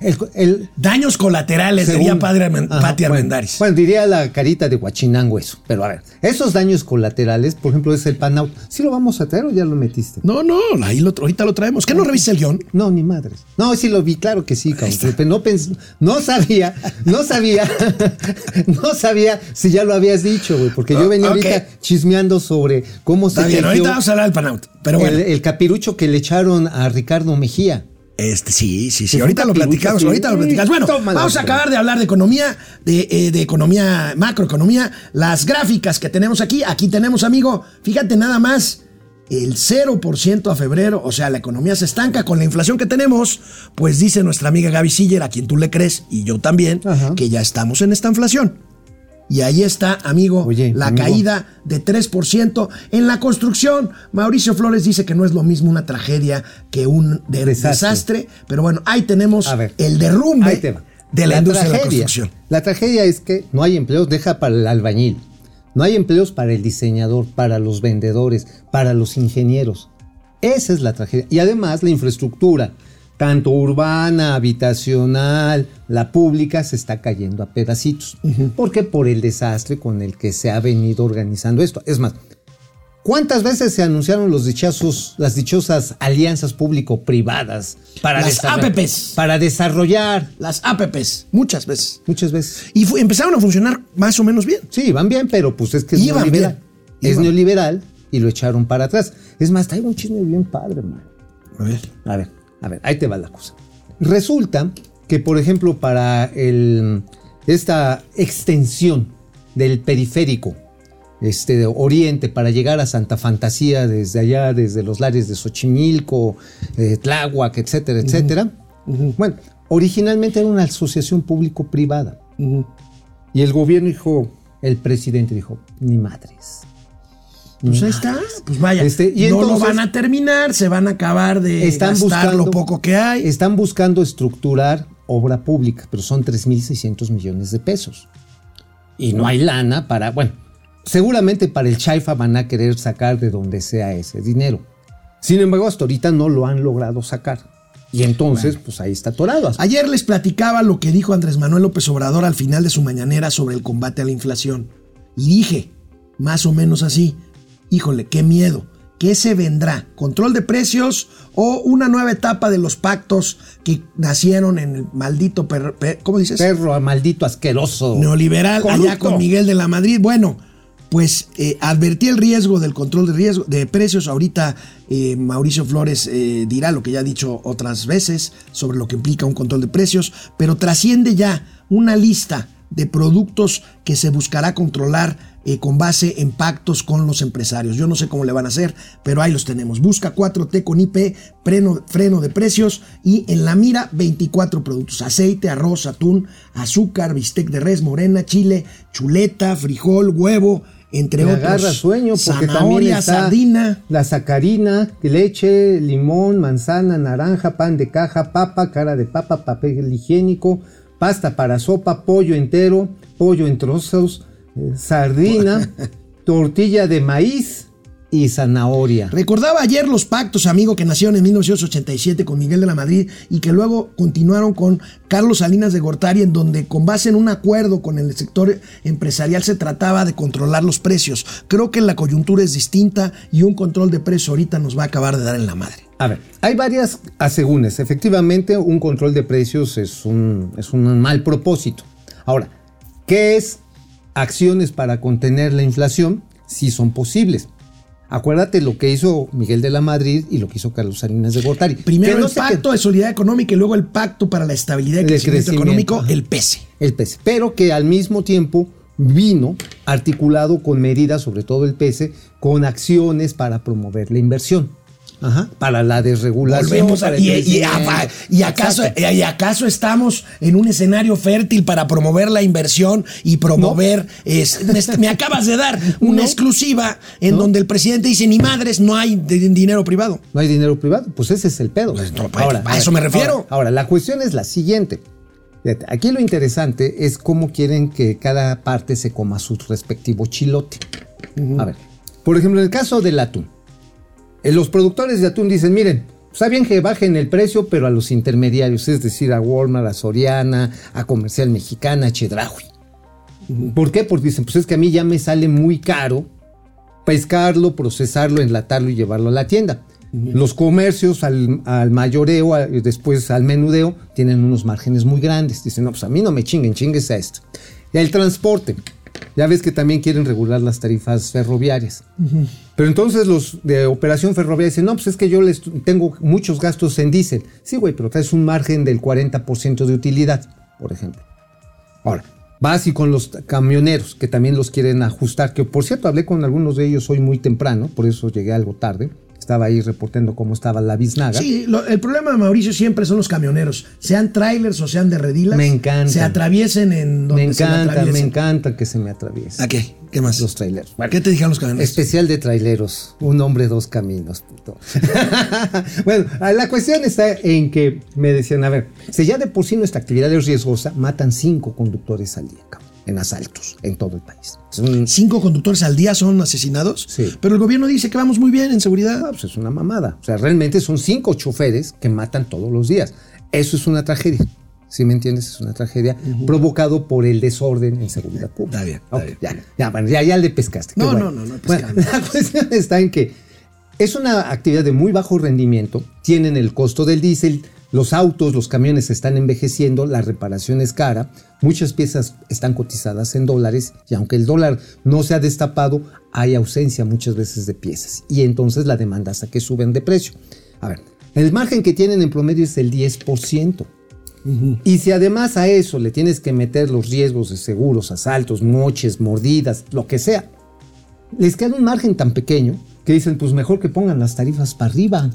[SPEAKER 4] El, el-
[SPEAKER 1] Daños colaterales,
[SPEAKER 4] según-
[SPEAKER 1] diría padre Armen-
[SPEAKER 4] Ajá,
[SPEAKER 1] Pati
[SPEAKER 4] bueno,
[SPEAKER 1] Armendáriz.
[SPEAKER 4] Bueno, diría la carita de Huachinango eso. Pero a ver, esos daños colaterales, por ejemplo, es el pan out. ¿Sí lo vamos a traer o ya lo metiste?
[SPEAKER 1] No, no, ahí lo, ahorita lo traemos. ¿Qué no revisa el guion?
[SPEAKER 4] No, ni madres. No, sí lo vi, claro que sí, cabrón. No, pens- no sabía, no sabía, no sabía si ya lo habías dicho, güey, porque yo venía
[SPEAKER 1] Ok.
[SPEAKER 4] ahorita chismeando sobre cómo se
[SPEAKER 1] Está bien,
[SPEAKER 4] tejió
[SPEAKER 1] ahorita vamos a hablar del. Pero bueno,
[SPEAKER 4] el, el capirucho que le echaron a Ricardo Mejía.
[SPEAKER 1] Este sí, sí, sí. Ahorita lo platicamos, ahorita lo platicamos. Bueno, vamos a acabar de hablar de economía, de, eh, de economía, macroeconomía. Las gráficas que tenemos aquí, aquí tenemos, amigo, fíjate nada más. El 0% a febrero, o sea, la economía se estanca con la inflación que tenemos, pues dice nuestra amiga Gaby Siller, a quien tú le crees, y yo también,
[SPEAKER 4] Ajá.
[SPEAKER 1] que ya estamos en esta inflación. Y ahí está, amigo,
[SPEAKER 4] Oye,
[SPEAKER 1] la
[SPEAKER 4] amigo.
[SPEAKER 1] caída de 3%. En la construcción, Mauricio Flores dice que no es lo mismo una tragedia que un de-
[SPEAKER 4] Desastre.
[SPEAKER 1] desastre. Pero bueno, ahí tenemos
[SPEAKER 4] ver.
[SPEAKER 1] el derrumbe de la, industria de la construcción.
[SPEAKER 4] La tragedia es que no hay empleos, deja para el albañil. No hay empleos para el diseñador, para los vendedores, para los ingenieros. Esa es la tragedia. Y además la infraestructura, tanto urbana, habitacional, la pública, se está cayendo a pedacitos. ¿Por qué? Por el desastre con el que se ha venido organizando esto. Es más, ¿Cuántas veces se anunciaron los dichosos, las dichosas alianzas público-privadas para,
[SPEAKER 1] Las
[SPEAKER 4] desarroll-
[SPEAKER 1] APPs.
[SPEAKER 4] para desarrollar?
[SPEAKER 1] Las APPs, muchas veces.
[SPEAKER 4] Muchas veces.
[SPEAKER 1] Y empezaron a funcionar más o menos bien.
[SPEAKER 4] Sí, van bien, pero pues es que es
[SPEAKER 1] Iban
[SPEAKER 4] neoliberal.
[SPEAKER 1] bien,
[SPEAKER 4] Es
[SPEAKER 1] iban.
[SPEAKER 4] neoliberal y lo echaron para atrás. Es más, traigo un chisme bien padre, man.
[SPEAKER 1] A ver.
[SPEAKER 4] A ver, a ver, ahí te va la cosa. Resulta que, por ejemplo, para el, esta extensión del periférico este, de Oriente para llegar a Santa Fantasía desde allá, desde los lares de Xochimilco, eh, Tláhuac, etcétera, etcétera. Bueno, originalmente era una asociación público-privada. Y el gobierno dijo, el presidente dijo, ni madres.
[SPEAKER 1] Pues ahí está. Pues vaya.
[SPEAKER 4] Este, y
[SPEAKER 1] no lo van a terminar, se van a acabar de
[SPEAKER 4] Están
[SPEAKER 1] gastar
[SPEAKER 4] buscando
[SPEAKER 1] lo poco que hay.
[SPEAKER 4] Están buscando estructurar obra pública, pero son 3.600 millones de pesos. Y no hay lana para, bueno, seguramente para el Chaifa van a querer sacar de donde sea ese dinero. Sin embargo, hasta ahorita no lo han logrado sacar. Y entonces, pues ahí está atorado.
[SPEAKER 1] Ayer les platicaba lo que dijo Andrés Manuel López Obrador al final de su mañanera sobre el combate a la inflación. Y dije, más o menos así, híjole, qué miedo. ¿Qué se vendrá? ¿Control de precios o una nueva etapa de los pactos que nacieron en el maldito, per- per- ¿cómo dices?
[SPEAKER 4] Perro maldito asqueroso.
[SPEAKER 1] neoliberal allá con Miguel de la Madrid. Bueno, pues eh, advertí el riesgo del control de riesgo de precios. Ahorita eh, Mauricio Flores eh, dirá lo que ya ha dicho otras veces sobre lo que implica un control de precios, pero trasciende ya una lista de productos que se buscará controlar eh, con base en pactos con los empresarios. Yo no sé cómo le van a hacer, pero ahí los tenemos. Busca 4T con IP, freno, freno de precios y en la mira 24 productos. Aceite, arroz, atún, azúcar, bistec de res, morena, chile, chuleta, frijol, huevo, entre
[SPEAKER 4] Me
[SPEAKER 1] otros.
[SPEAKER 4] agarra sueño porque también
[SPEAKER 1] zanahoria,
[SPEAKER 4] está
[SPEAKER 1] sardina.
[SPEAKER 4] la sacarina, leche, limón, manzana, naranja, pan de caja, papa, cara de papa, papel higiénico, pasta para sopa, pollo entero, pollo en trozos, sardina, tortilla de maíz y zanahoria.
[SPEAKER 1] Recordaba ayer los pactos, amigo, que nacieron en 1987 con Miguel de la Madrid y que luego continuaron con Carlos Salinas de Gortari, en donde con base en un acuerdo con el sector empresarial se trataba de controlar los precios. Creo que la coyuntura es distinta y un control de precios ahorita nos va a acabar de dar en la madre.
[SPEAKER 4] A ver, hay varias asegúnes. Efectivamente, un control de precios es un, es un mal propósito. Ahora, ¿qué es acciones para contener la inflación? Si son posibles. Acuérdate lo que hizo Miguel de la Madrid y lo que hizo Carlos Salinas de Gortari.
[SPEAKER 1] Primero
[SPEAKER 4] no
[SPEAKER 1] el pacto de solidaridad económica y luego el pacto para la estabilidad y crecimiento,
[SPEAKER 4] crecimiento,
[SPEAKER 1] económico,
[SPEAKER 4] ajá.
[SPEAKER 1] el PESE.
[SPEAKER 4] el PESE, pero que al mismo tiempo vino articulado con medidas, sobre todo el PESE, con acciones para promover la inversión. Ajá, para la desregulación.
[SPEAKER 1] Volvemos a-
[SPEAKER 4] el
[SPEAKER 1] y, y-
[SPEAKER 4] crecimiento.
[SPEAKER 1] y acaso, y acaso estamos en un escenario fértil para promover la inversión y promover. es- me, me acabas de dar una
[SPEAKER 4] No.
[SPEAKER 1] exclusiva en
[SPEAKER 4] No.
[SPEAKER 1] donde el presidente dice: ni madres, no hay de- dinero privado.
[SPEAKER 4] No hay dinero privado, pues ese es el pedo.
[SPEAKER 1] Pues pues, a eso me refiero.
[SPEAKER 4] Ahora, ahora, la cuestión es la siguiente. Aquí lo interesante es cómo quieren que cada parte se coma su respectivo chilote. A ver, por ejemplo, en el caso del atún, los productores de atún dicen, miren, está bien que bajen el precio, pero a los intermediarios, es decir, a Walmart, a Soriana, a Comercial Mexicana, a Chedraui. ¿Por qué? Porque dicen, pues es que a mí ya me sale muy caro pescarlo, procesarlo, enlatarlo y llevarlo a la tienda. Los comercios al, al mayoreo, a- después al menudeo, tienen unos márgenes muy grandes. Dicen, no, pues a mí no me chinguen, chingues a esto. Y el transporte. Ya ves que también quieren regular las tarifas ferroviarias. Pero entonces los de operación ferroviaria dicen, no, pues es que yo les tengo muchos gastos en diésel. Sí, güey, pero traes un margen del 40% de utilidad, por ejemplo. Ahora, vas y con los camioneros, que también los quieren ajustar, que por cierto hablé con algunos de ellos hoy muy temprano, por eso llegué algo tarde. Estaba ahí reportando cómo estaba la biznaga.
[SPEAKER 1] Sí, lo- el problema de Mauricio siempre son los camioneros, sean trailers o sean de redilas.
[SPEAKER 4] Me encantan.
[SPEAKER 1] Se atraviesen en donde
[SPEAKER 4] me
[SPEAKER 1] se
[SPEAKER 4] encanta, me
[SPEAKER 1] atraviesen.
[SPEAKER 4] encanta que se me atraviese.
[SPEAKER 1] ¿A qué? ¿Qué más?
[SPEAKER 4] Los traileros. Bueno,
[SPEAKER 1] ¿Qué te dijeron los camioneros?
[SPEAKER 4] Especial de traileros. Un hombre, dos caminos, puto. bueno, la cuestión está en que me decían, a ver, si ya de por sí nuestra actividad es riesgosa, matan cinco conductores al día, cabrón, en asaltos en todo el país. Un-
[SPEAKER 1] Cinco conductores al día son asesinados.
[SPEAKER 4] Sí.
[SPEAKER 1] Pero el gobierno dice que vamos muy bien en seguridad.
[SPEAKER 4] ah, pues es una mamada. O sea, realmente son cinco choferes que matan todos los días. Eso es una tragedia. ¿Sí me entiendes? Es una tragedia provocado por el desorden en seguridad pública.
[SPEAKER 1] Está bien, está bien.
[SPEAKER 4] Ya, ya, bueno, ya, ya le pescaste.
[SPEAKER 1] No,
[SPEAKER 4] bueno.
[SPEAKER 1] no, no, no
[SPEAKER 4] Bueno,
[SPEAKER 1] pescado.
[SPEAKER 4] la cuestión está en que es una actividad de muy bajo rendimiento, tienen el costo del diésel, los autos, los camiones están envejeciendo, la reparación es cara, muchas piezas están cotizadas en dólares y aunque el dólar no se ha destapado, hay ausencia muchas veces de piezas y entonces la demanda hasta que suben de precio. A ver, el margen que tienen en promedio es el 10%. Y si además a eso le tienes que meter los riesgos de seguros, asaltos, moches, mordidas, lo que sea, les queda un margen tan pequeño que dicen, pues mejor que pongan las tarifas para arriba,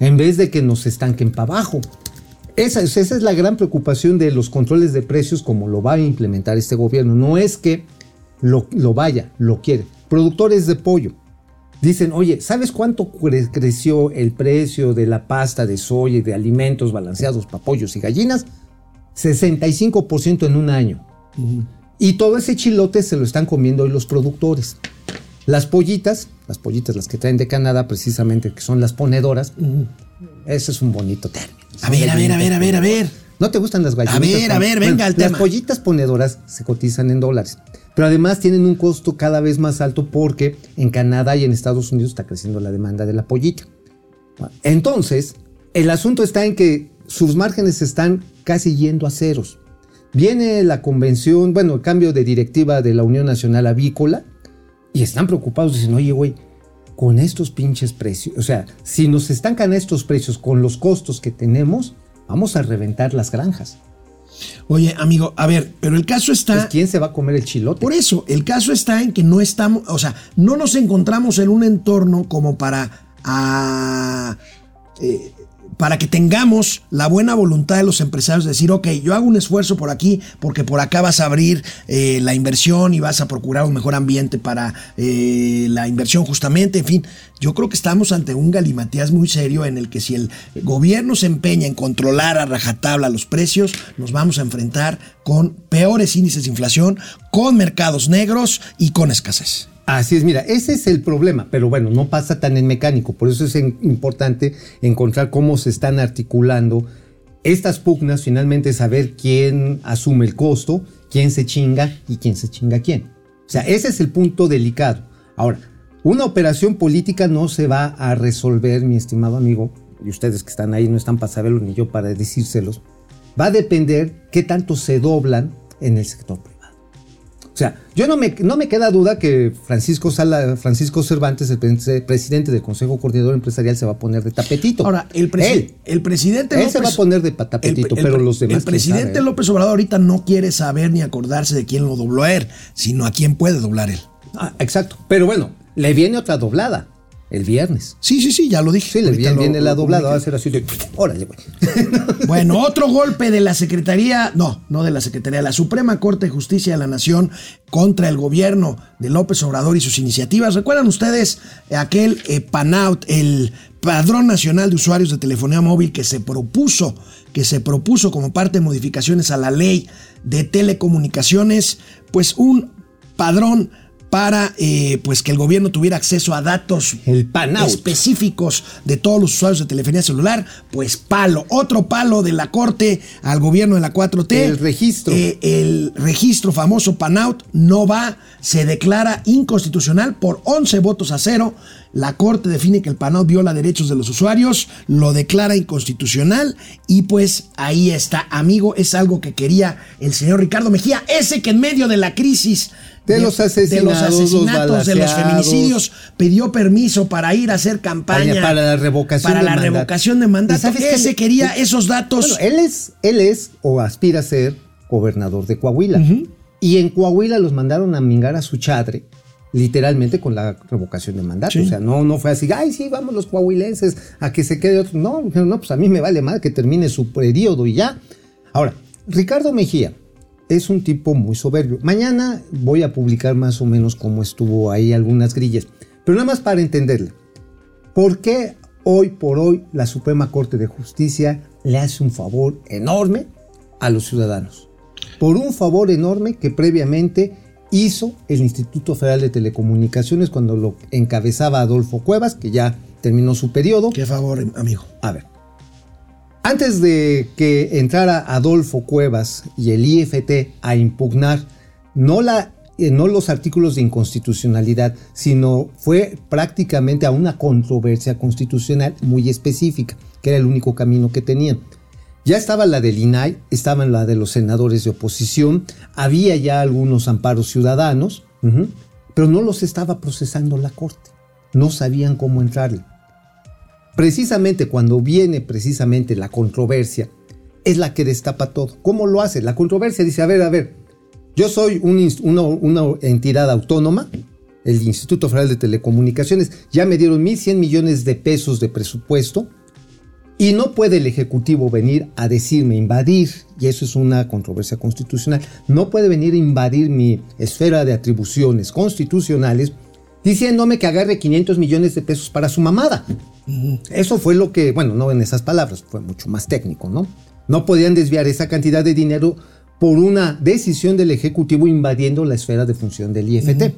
[SPEAKER 4] en vez de que nos estanquen para abajo. Esa, es- esa es la gran preocupación de los controles de precios como lo va a implementar este gobierno. No es que lo, lo vaya, lo quiere. Productores de pollo dicen, oye, ¿sabes cuánto cre- creció el precio de la pasta de soya y de alimentos balanceados para pollos y gallinas? 65% en un año. Y todo ese chilote se lo están comiendo hoy los productores. Las pollitas, las pollitas, las que traen de Canadá precisamente, que son las ponedoras, ese es un bonito término.
[SPEAKER 1] A ver, a ver, a ver, a ver, a ver.
[SPEAKER 4] ¿No te gustan las gallinitas?
[SPEAKER 1] ver, a ver,
[SPEAKER 4] Bueno,
[SPEAKER 1] venga el
[SPEAKER 4] Las
[SPEAKER 1] tema.
[SPEAKER 4] pollitas ponedoras se cotizan en dólares, pero además tienen un costo cada vez más alto porque en Canadá y en Estados Unidos está creciendo la demanda de la pollita. Entonces, el asunto está en que sus márgenes están casi yendo a ceros. Viene la convención, bueno, el cambio de directiva de la Unión Nacional Avícola y están preocupados, dicen, oye, güey, con estos pinches precios, o sea, si nos estancan estos precios con los costos que tenemos, vamos a reventar las granjas.
[SPEAKER 1] Oye, amigo, a ver, pero el caso está.
[SPEAKER 4] Pues, ¿Quién se va a comer el chilote?
[SPEAKER 1] Por eso, el caso está en que no estamos, o sea, no nos encontramos en un entorno como para ah, eh, para que tengamos la buena voluntad de los empresarios de decir, ok, yo hago un esfuerzo por aquí porque por acá vas a abrir eh, la inversión y vas a procurar un mejor ambiente para eh, la inversión justamente, en fin, yo creo que estamos ante un galimatías muy serio en el que si el gobierno se empeña en controlar a rajatabla los precios, nos vamos a enfrentar con peores índices de inflación, con mercados negros y con escasez.
[SPEAKER 4] Así es, mira, ese es el problema, pero bueno, no pasa tan en mecánico, por eso es en- importante encontrar cómo se están articulando estas pugnas, finalmente saber quién asume el costo, quién se chinga y quién se chinga a quién. O sea, ese es el punto delicado. Ahora, una operación política no se va a resolver, mi estimado amigo, y ustedes que están ahí no están para saberlo ni yo para decírselos, va a depender qué tanto se doblan en el sector. O sea, yo no me, no me queda duda que Francisco, Sala, Francisco Cervantes, el pre- presidente del Consejo Coordinador Empresarial, se va a poner de tapetito.
[SPEAKER 1] Ahora, el, presi-
[SPEAKER 4] Él.
[SPEAKER 1] el presidente
[SPEAKER 4] Él se va a poner de tapetito, pero los demás,
[SPEAKER 1] El presidente
[SPEAKER 4] sabe.
[SPEAKER 1] López Obrador ahorita no quiere saber ni acordarse de quién lo dobló a él, sino a quién puede doblar él.
[SPEAKER 4] Ah, exacto. Pero bueno, le viene otra doblada el viernes.
[SPEAKER 1] Sí, sí, sí, ya lo dije.
[SPEAKER 4] Sí, le
[SPEAKER 1] Ahorita
[SPEAKER 4] viene, la doblada, va a ser así de. Órale, güey.
[SPEAKER 1] Bueno, otro golpe de la Secretaría, no, no de la Secretaría, la Suprema Corte de Justicia de la Nación contra el gobierno de López Obrador y sus iniciativas. ¿Recuerdan ustedes aquel eh, PANAUT, el Padrón Nacional de Usuarios de Telefonía Móvil que se propuso, que se propuso como parte de modificaciones a la ley de telecomunicaciones, pues un padrón para eh, pues que el gobierno tuviera acceso a datos
[SPEAKER 4] El
[SPEAKER 1] específicos de todos los usuarios de telefonía celular, pues palo, otro palo de la corte al gobierno de la 4T.
[SPEAKER 4] El registro.
[SPEAKER 1] Eh, el registro famoso PANAUT no va, se declara inconstitucional por 11 votos a cero. La corte define que el PANAUT viola derechos de los usuarios, lo declara inconstitucional y pues ahí está, amigo, es algo que quería el señor Ricardo Mejía, ese que en medio de la crisis
[SPEAKER 4] De los asesinados, los
[SPEAKER 1] asesinatos, de los feminicidios, pidió permiso para ir a hacer campaña
[SPEAKER 4] Para- para la revocación
[SPEAKER 1] para
[SPEAKER 4] de
[SPEAKER 1] la
[SPEAKER 4] mandato.
[SPEAKER 1] revocación de mandato.
[SPEAKER 4] ¿Y sabes qué?
[SPEAKER 1] Ese quería esos datos.
[SPEAKER 4] Bueno, él es, él es o aspira a ser gobernador de Coahuila. Y en Coahuila los mandaron a mingar a su chadre, literalmente con la revocación de mandato.
[SPEAKER 1] Sí.
[SPEAKER 4] O sea, no, no fue así, ay, sí, vamos los coahuilenses a que se quede otro. No, no, pues a mí me vale mal que termine su periodo y ya. Ahora, Ricardo Mejía es un tipo muy soberbio. Mañana voy a publicar más o menos cómo estuvo ahí algunas grillas. Pero nada más para entenderle. ¿Por qué hoy por hoy la Suprema Corte de Justicia le hace un favor enorme a los ciudadanos? Por un favor enorme que previamente hizo el Instituto Federal de Telecomunicaciones cuando lo encabezaba Adolfo Cuevas, que ya terminó su periodo.
[SPEAKER 1] Qué favor, amigo.
[SPEAKER 4] A ver. Antes de que entrara Adolfo Cuevas y el IFT a impugnar no, la, eh, no los artículos de inconstitucionalidad, sino fue prácticamente a una controversia constitucional muy específica, que era el único camino que tenían. Ya estaba la del INAI, estaba la de los senadores de oposición, había ya algunos amparos ciudadanos, pero no los estaba procesando la Corte. No sabían cómo entrarle precisamente cuando viene precisamente la controversia, es la que destapa todo. ¿Cómo lo hace? La controversia dice, a ver, a ver, yo soy un una, una entidad autónoma, el Instituto Federal de Telecomunicaciones, ya me dieron 1.100 millones de pesos de presupuesto y no puede el Ejecutivo venir a decirme invadir, y eso es una controversia constitucional, no puede venir a invadir mi esfera de atribuciones constitucionales diciéndome que agarre 500 millones de pesos para su mamada. Eso fue lo que, bueno, no en esas palabras, fue mucho más técnico, ¿no? No podían desviar esa cantidad de dinero por una decisión del Ejecutivo invadiendo la esfera de función del IFT.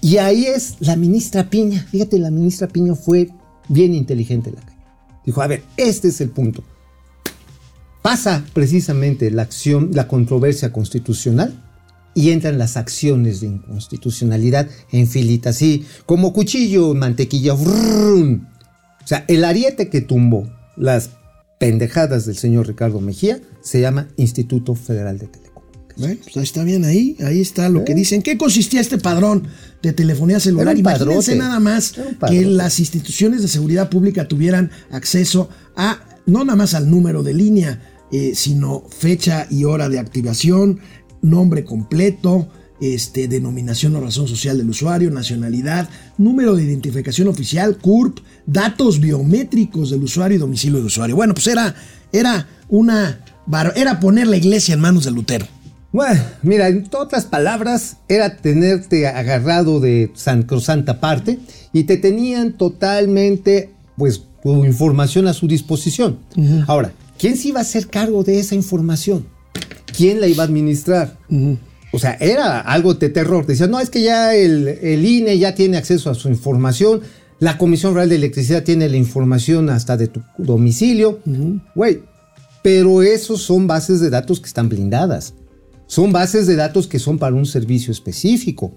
[SPEAKER 4] Y ahí es la ministra Piña. Fíjate, la ministra Piña fue bien inteligente en la calle. Dijo, a ver, este es el punto. Pasa precisamente la acción, la controversia constitucional y entran las acciones de inconstitucionalidad en filita, así como cuchillo, mantequilla. O sea, el ariete que tumbó las pendejadas del señor Ricardo Mejía se llama Instituto Federal de Telecomunicaciones.
[SPEAKER 1] Bueno, pues está bien ahí, ahí está lo que dicen. ¿Qué consistía este padrón de telefonía celular?
[SPEAKER 4] Un
[SPEAKER 1] Imagínense nada más que las instituciones de seguridad pública tuvieran acceso a, no nada más al número de línea eh, sino fecha y hora de activación, nombre completo, este, denominación o razón social del usuario, nacionalidad, número de identificación oficial, CURP, datos biométricos del usuario y domicilio del usuario. Bueno, pues era, era una era poner la iglesia en manos de Lutero.
[SPEAKER 4] Bueno, mira, en otras palabras, era tenerte agarrado de santa parte y te tenían totalmente, pues, tu información a su disposición. Ahora, ¿quién se iba a hacer cargo de esa información? ¿Quién la iba a administrar? O sea, era algo de terror. Decían, no, es que ya el, el INE ya tiene acceso a su información, la Comisión Federal de Electricidad tiene la información hasta de tu domicilio. Güey, pero esos son bases de datos que están blindadas. Son bases de datos que son para un servicio específico.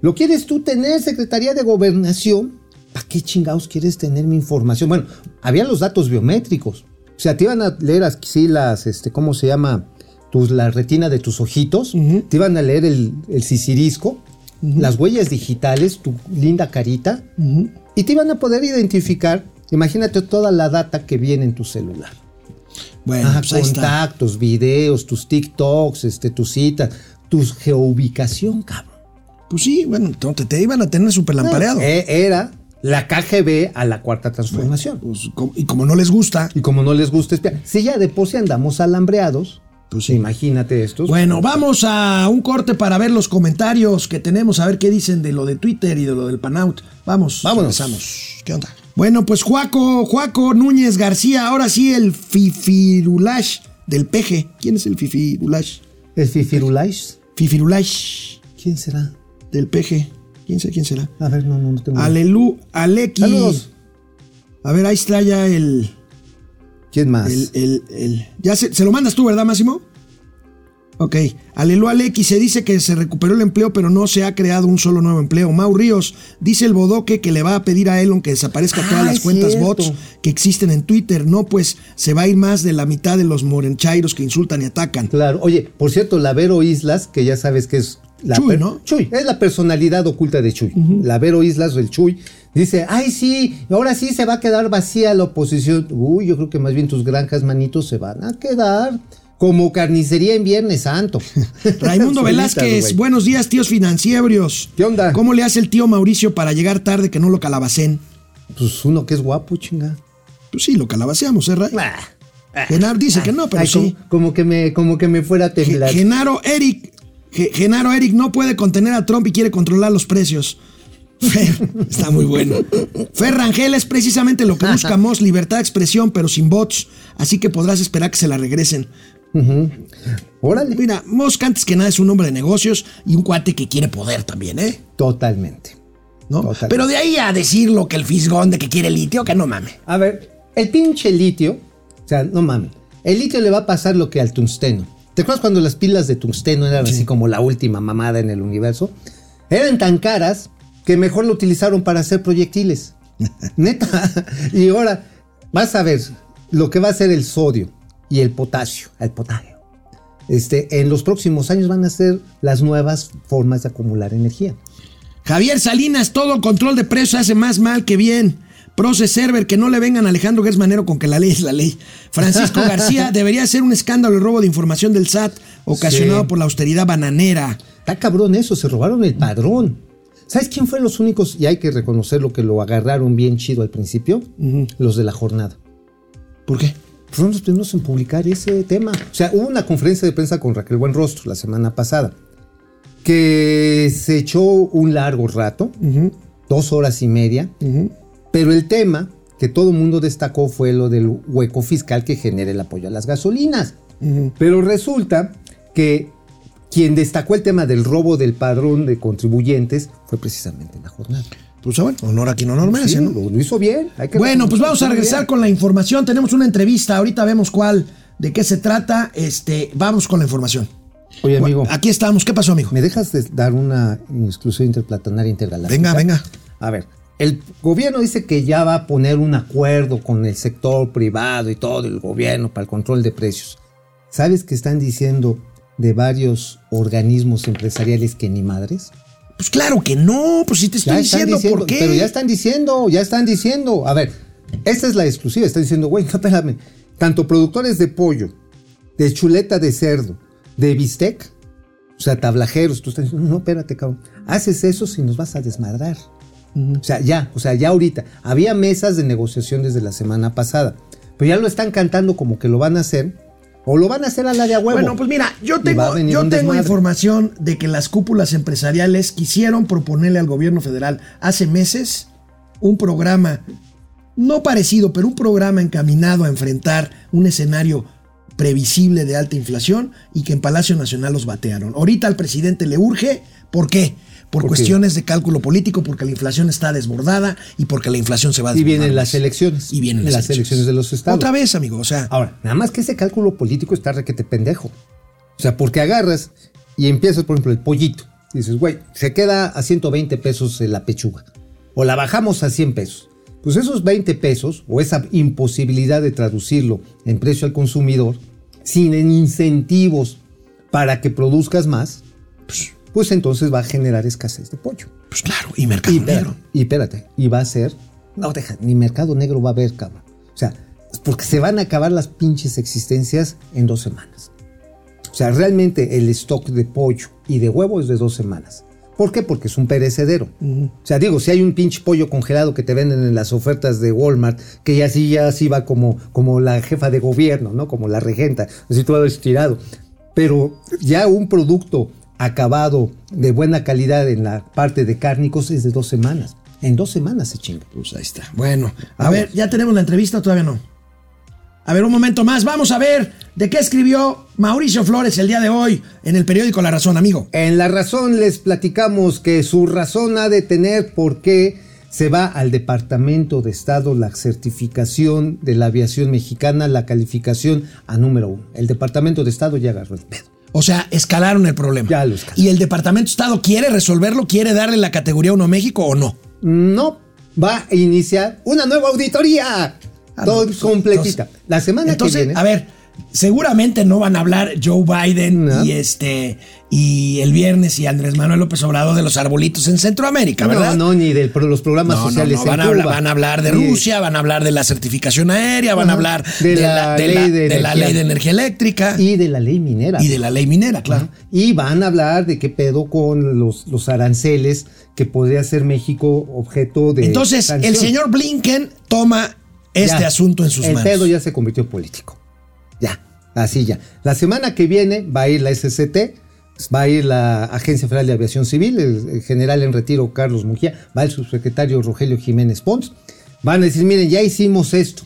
[SPEAKER 4] ¿Lo quieres tú tener, Secretaría de Gobernación? ¿Para qué chingados quieres tener mi información? Bueno, había los datos biométricos. O sea, te iban a leer así las, este, ¿cómo se llama? Tus, la retina de tus ojitos. Te iban a leer el, el sisirisco, las huellas digitales, tu linda carita. Y te iban a poder identificar. Imagínate toda la data que viene en tu celular.
[SPEAKER 1] Bueno, pues está.
[SPEAKER 4] contactos, videos, tus TikToks, este, tus citas, tu geoubicación, cabrón.
[SPEAKER 1] Pues sí, bueno, entonces te iban a tener súper lampareado.
[SPEAKER 4] Eh, era la KGB a la cuarta transformación.
[SPEAKER 1] Pues, y como no les gusta,
[SPEAKER 4] Y como no les gusta espiar, si ya de por sí andamos alambreados,
[SPEAKER 1] Pues sí.
[SPEAKER 4] imagínate estos.
[SPEAKER 1] Bueno, vamos a un corte para ver los comentarios que tenemos, a ver qué dicen de lo de Twitter y de lo del Panout. Vamos,
[SPEAKER 4] Vámonos.
[SPEAKER 1] regresamos. ¿Qué onda? Bueno, pues Juaco, Juaco Núñez García, ahora sí el Fifirulash del peje. ¿Quién es el Fifirulash?
[SPEAKER 4] ¿El Fifirulais?
[SPEAKER 1] Fifirulash
[SPEAKER 4] ¿Quién será?
[SPEAKER 1] del peje. ¿Quién sé quién será?
[SPEAKER 4] A ver, no, no, no tengo.
[SPEAKER 1] Alelu, Aleki.
[SPEAKER 4] Saludos.
[SPEAKER 1] A ver, ahí está ya el.
[SPEAKER 4] ¿Quién más?
[SPEAKER 1] El, el, el- ya se, se lo mandas tú, ¿verdad, Máximo? Ok. Alelu Aleki se dice que se recuperó el empleo, pero no se ha creado un solo nuevo empleo. Mau Ríos dice el bodoque que le va a pedir a Elon que desaparezca
[SPEAKER 4] Ah,
[SPEAKER 1] todas las
[SPEAKER 4] es
[SPEAKER 1] cuentas
[SPEAKER 4] cierto.
[SPEAKER 1] bots que existen en Twitter. No, pues se va a ir más de la mitad de los morenchairos que insultan y atacan.
[SPEAKER 4] Claro. Oye, por cierto, Lavero Islas, que ya sabes que es la
[SPEAKER 1] Chuy, ¿no?
[SPEAKER 4] Chuy, es la personalidad oculta de Chuy. Lavero Islas, el Chuy, dice, ay sí, ahora sí se va a quedar vacía la oposición. Uy, yo creo que más bien tus granjas manitos se van a quedar como carnicería en Viernes Santo.
[SPEAKER 1] Raimundo Velázquez, buenos días, tíos financieros.
[SPEAKER 4] ¿Qué onda?
[SPEAKER 1] ¿Cómo le hace el tío Mauricio para llegar tarde que no lo calabacen?
[SPEAKER 4] Pues uno que es guapo, chinga.
[SPEAKER 1] Pues sí, lo calabaceamos, ¿eh, Ray? Genaro dice que no, pero
[SPEAKER 4] Ay,
[SPEAKER 1] sí.
[SPEAKER 4] como, como que me, como que me fuera a temblar.
[SPEAKER 1] Ge- Genaro Eric. Ge- Genaro Eric no puede contener a Trump y quiere controlar los precios. Fer, está muy bueno. Fer Rangel es precisamente lo que buscamos, libertad de expresión, pero sin bots. Así que podrás esperar que se la regresen.
[SPEAKER 4] Órale.
[SPEAKER 1] Mira, Musk antes que nada es un hombre de negocios y un cuate que quiere poder también, ¿eh?
[SPEAKER 4] Totalmente.
[SPEAKER 1] ¿No?
[SPEAKER 4] Totalmente.
[SPEAKER 1] Pero de ahí a decir lo que el fisgón de que quiere litio, que no mame.
[SPEAKER 4] A ver, el pinche litio, o sea, no mames, el litio le va a pasar lo que al tungsteno. ¿Te acuerdas cuando las pilas de tungsteno eran así como la última mamada en el universo? Eran tan caras que mejor lo utilizaron para hacer proyectiles. Neta. Y ahora vas a ver lo que va a ser el sodio y el potasio, el potasio. Este, en los próximos años van a ser las nuevas formas de acumular energía.
[SPEAKER 1] Javier Salinas, todo control de precios hace más mal que bien. Proce Server, que no le vengan a Alejandro Gersmanero con que la ley es la ley. Francisco García, debería ser un escándalo el robo de información del SAT ocasionado
[SPEAKER 4] Sí.
[SPEAKER 1] por la austeridad bananera.
[SPEAKER 4] Está cabrón eso, se robaron el padrón. ¿Sabes quién fue los únicos? Y hay que reconocerlo que lo agarraron bien chido al principio. Los de la jornada.
[SPEAKER 1] ¿Por qué?
[SPEAKER 4] Fueron los primeros en publicar ese tema. O sea, hubo una conferencia de prensa con Raquel Buenrostro la semana pasada. Que se echó un largo rato, dos horas y media. Pero el tema que todo el mundo destacó fue lo del hueco fiscal que genera el apoyo a las gasolinas. Pero resulta que quien destacó el tema del robo del padrón de contribuyentes fue precisamente la jornada.
[SPEAKER 1] Pues bueno, honor a quien honor merece,
[SPEAKER 4] Sí,
[SPEAKER 1] ¿no?
[SPEAKER 4] lo, hizo bien. hay que
[SPEAKER 1] Bueno, pues vamos a regresar
[SPEAKER 4] bien.
[SPEAKER 1] con la información. Tenemos una entrevista, ahorita vemos cuál, de qué se trata. Este, vamos con la información.
[SPEAKER 4] Oye, amigo,
[SPEAKER 1] Bueno, aquí estamos. ¿Qué pasó, amigo?
[SPEAKER 4] ¿me dejas de dar una exclusiva interplatanaria integral?
[SPEAKER 1] Venga, venga.
[SPEAKER 4] A ver, el gobierno dice que ya va a poner un acuerdo con el sector privado y todo el gobierno para el control de precios. ¿Sabes que están diciendo de varios organismos empresariales que ni madres?
[SPEAKER 1] Pues claro que no, pues si te estoy diciendo,
[SPEAKER 4] diciendo,
[SPEAKER 1] por qué.
[SPEAKER 4] pero ya están diciendo, ya están diciendo. A ver, esta es la exclusiva, están diciendo, güey, no, espérame. Tanto productores de pollo de chuleta de cerdo, de bistec, o sea, tablajeros, tú estás diciendo, no, espérate, cabrón, haces eso si nos vas a desmadrar. O sea, ya, o sea, ya ahorita. Había mesas de negociación desde la semana pasada, pero ya lo están cantando como que lo van a hacer, o lo van a hacer a la de a huevo.
[SPEAKER 1] Bueno, pues mira, yo tengo, yo tengo información de que las cúpulas empresariales quisieron proponerle al gobierno federal hace meses un programa, no parecido, pero un programa encaminado a enfrentar un escenario previsible de alta inflación y que en Palacio Nacional los batearon. Ahorita al presidente le urge, ¿por qué? Por, cuestiones de cálculo político, porque la inflación está desbordada y porque la inflación se va a
[SPEAKER 4] y vienen las elecciones.
[SPEAKER 1] Y vienen las,
[SPEAKER 4] elecciones. de los estados.
[SPEAKER 1] Otra vez, amigo, o sea,
[SPEAKER 4] Ahora, nada más que ese cálculo político está requete pendejo. O sea, porque agarras y empiezas, por ejemplo, el pollito. Dices, güey, se queda a 120 pesos la pechuga. O la bajamos a 100 pesos. Pues esos 20 pesos, o esa imposibilidad de traducirlo en precio al consumidor, sin incentivos para que produzcas más, pues, pues entonces va a generar escasez de pollo.
[SPEAKER 1] pues claro, y mercado
[SPEAKER 4] Y
[SPEAKER 1] negro.
[SPEAKER 4] y espérate, y va a ser. No, deja, ni mercado negro va a haber, cabrón. O sea, porque se van a acabar las pinches existencias en dos semanas. O sea, realmente el stock de pollo y de huevo es de dos semanas. ¿Por qué? Porque es un perecedero. O sea, digo, si hay un pinche pollo congelado que te venden en las ofertas de Walmart, que ya sí, ya sí va como, como la jefa de gobierno, ¿no? Como la regenta, así todo estirado. Pero ya un producto acabado de buena calidad en la parte de cárnicos es de dos semanas. En dos semanas se chinga.
[SPEAKER 1] Pues ahí está. Bueno, a
[SPEAKER 4] Vamos.
[SPEAKER 1] ver, ¿ya tenemos la entrevista todavía no? A ver, un momento más. Vamos a ver de qué escribió Mauricio Flores el día de hoy en el periódico La Razón, amigo.
[SPEAKER 4] En la razón les platicamos que su razón ha de tener por qué se va al Departamento de Estado la certificación de la aviación mexicana, la calificación a número uno. El Departamento de Estado ya agarró el pedo.
[SPEAKER 1] O sea, escalaron el problema.
[SPEAKER 4] Ya lo escalaron.
[SPEAKER 1] ¿Y el Departamento de Estado quiere resolverlo? ¿Quiere darle la categoría 1 a México o no?
[SPEAKER 4] No, va a iniciar una nueva auditoría.
[SPEAKER 1] Ah,
[SPEAKER 4] Todo
[SPEAKER 1] no, pues,
[SPEAKER 4] completita.
[SPEAKER 1] entonces-
[SPEAKER 4] la semana
[SPEAKER 1] Entonces,
[SPEAKER 4] que viene.
[SPEAKER 1] a ver, seguramente no van a hablar Joe Biden
[SPEAKER 4] No.
[SPEAKER 1] y este y el viernes y Andrés Manuel López Obrador de los arbolitos en Centroamérica, ¿verdad?
[SPEAKER 4] no, no, ni de los programas
[SPEAKER 1] No,
[SPEAKER 4] sociales
[SPEAKER 1] no,
[SPEAKER 4] en
[SPEAKER 1] van, a hablar, van a hablar de Rusia, van a hablar de la certificación aérea, van a hablar
[SPEAKER 4] De
[SPEAKER 1] de,
[SPEAKER 4] la
[SPEAKER 1] de
[SPEAKER 4] ley
[SPEAKER 1] la-
[SPEAKER 4] de
[SPEAKER 1] de la
[SPEAKER 4] energía.
[SPEAKER 1] ley de energía eléctrica
[SPEAKER 4] Y de la ley minera.
[SPEAKER 1] y de la ley minera, claro.
[SPEAKER 4] Y van a hablar de qué pedo con los, los aranceles que podría ser México objeto de.
[SPEAKER 1] Entonces,
[SPEAKER 4] sanción.
[SPEAKER 1] el señor Blinken toma este
[SPEAKER 4] Ya,
[SPEAKER 1] asunto en sus
[SPEAKER 4] el
[SPEAKER 1] manos.
[SPEAKER 4] pedo ya se convirtió en político. Ya, así ya. La semana que viene va a ir la SCT, va a ir la Agencia Federal de Aviación Civil, el, general en retiro Carlos Mujía, va el subsecretario Rogelio Jiménez Pons. Van a decir, miren, ya hicimos esto.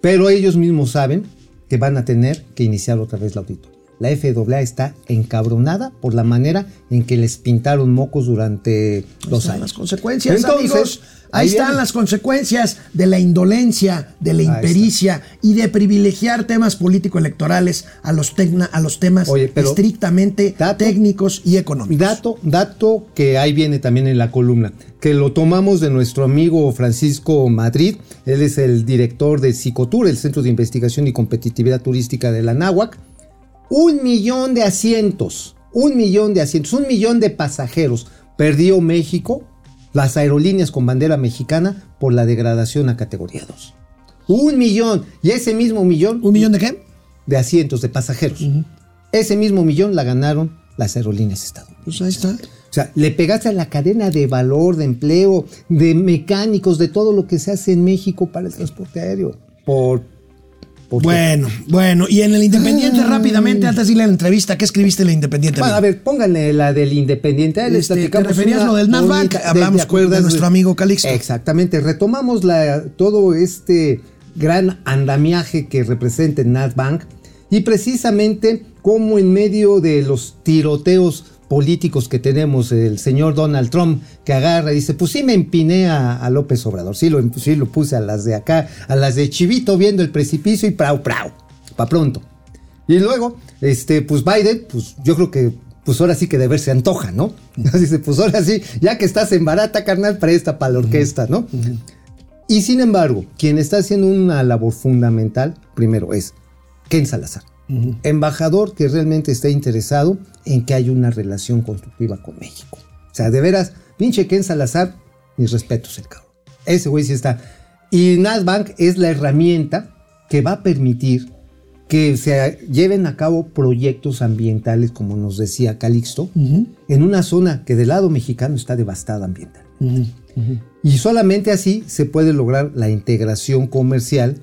[SPEAKER 4] Pero ellos mismos saben que van a tener que iniciar otra vez la auditoría. La FAA está encabronada por la manera en que les pintaron mocos durante dos
[SPEAKER 1] están
[SPEAKER 4] años.
[SPEAKER 1] las consecuencias,
[SPEAKER 4] Entonces,
[SPEAKER 1] amigos. Ahí
[SPEAKER 4] ahí
[SPEAKER 1] están
[SPEAKER 4] viene.
[SPEAKER 1] las consecuencias de la indolencia, de la impericia y de privilegiar temas político-electorales a los, tecna- a los temas
[SPEAKER 4] Oye,
[SPEAKER 1] estrictamente
[SPEAKER 4] dato-
[SPEAKER 1] técnicos y económicos.
[SPEAKER 4] Dato, dato que ahí viene también en la columna, que lo tomamos de nuestro amigo Francisco Madrid, él es el director de Psicotur, el Centro de Investigación y Competitividad Turística de la Náhuac. Un millón de asientos, un millón de asientos, un millón de pasajeros perdió México, las aerolíneas con bandera mexicana, por la degradación a categoría 2. Un millón, y ese mismo millón
[SPEAKER 1] ¿Un millón de qué?
[SPEAKER 4] de asientos, de pasajeros, ese mismo millón la ganaron las aerolíneas estadounidenses.
[SPEAKER 1] Pues ahí está.
[SPEAKER 4] O sea, le pegaste a la cadena de valor, de empleo, de mecánicos, de todo lo que se hace en México para el transporte aéreo. Por.
[SPEAKER 1] Bueno, bueno, y en el Independiente rápidamente, antes de ir a la entrevista, ¿qué escribiste en el Independiente?
[SPEAKER 4] Bueno, a ver, pónganle la del Independiente. Les
[SPEAKER 1] Este, te referías lo del Nasdaq,
[SPEAKER 4] bonita-
[SPEAKER 1] hablamos con- de nuestro amigo Calixto.
[SPEAKER 4] Exactamente, retomamos la, todo este gran andamiaje que representa el Nasdaq y precisamente cómo en medio de los tiroteos políticos que tenemos, el señor Donald Trump que agarra y dice, pues sí me empiné a, a López Obrador, sí lo, sí lo puse a las de acá, a las de Chivito viendo el precipicio y prau, prau, pa' pronto. Y luego, este, pues Biden, pues yo creo que, pues ahora sí que de ver se antoja, ¿no? Dice, pues ahora sí, ya que estás en barata, carnal, presta para la orquesta, ¿no? Y sin embargo, quien está haciendo una labor fundamental, primero es Ken Salazar, embajador que realmente está interesado en que haya una relación constructiva con México. O sea, de veras, pinche Ken Salazar, mis respetos el cabrón. Ese güey sí está. Y Nasbank es la herramienta que va a permitir que se lleven a cabo proyectos ambientales, como nos decía Calixto, en una zona que del lado mexicano está devastada ambientalmente. Y solamente así se puede lograr la integración comercial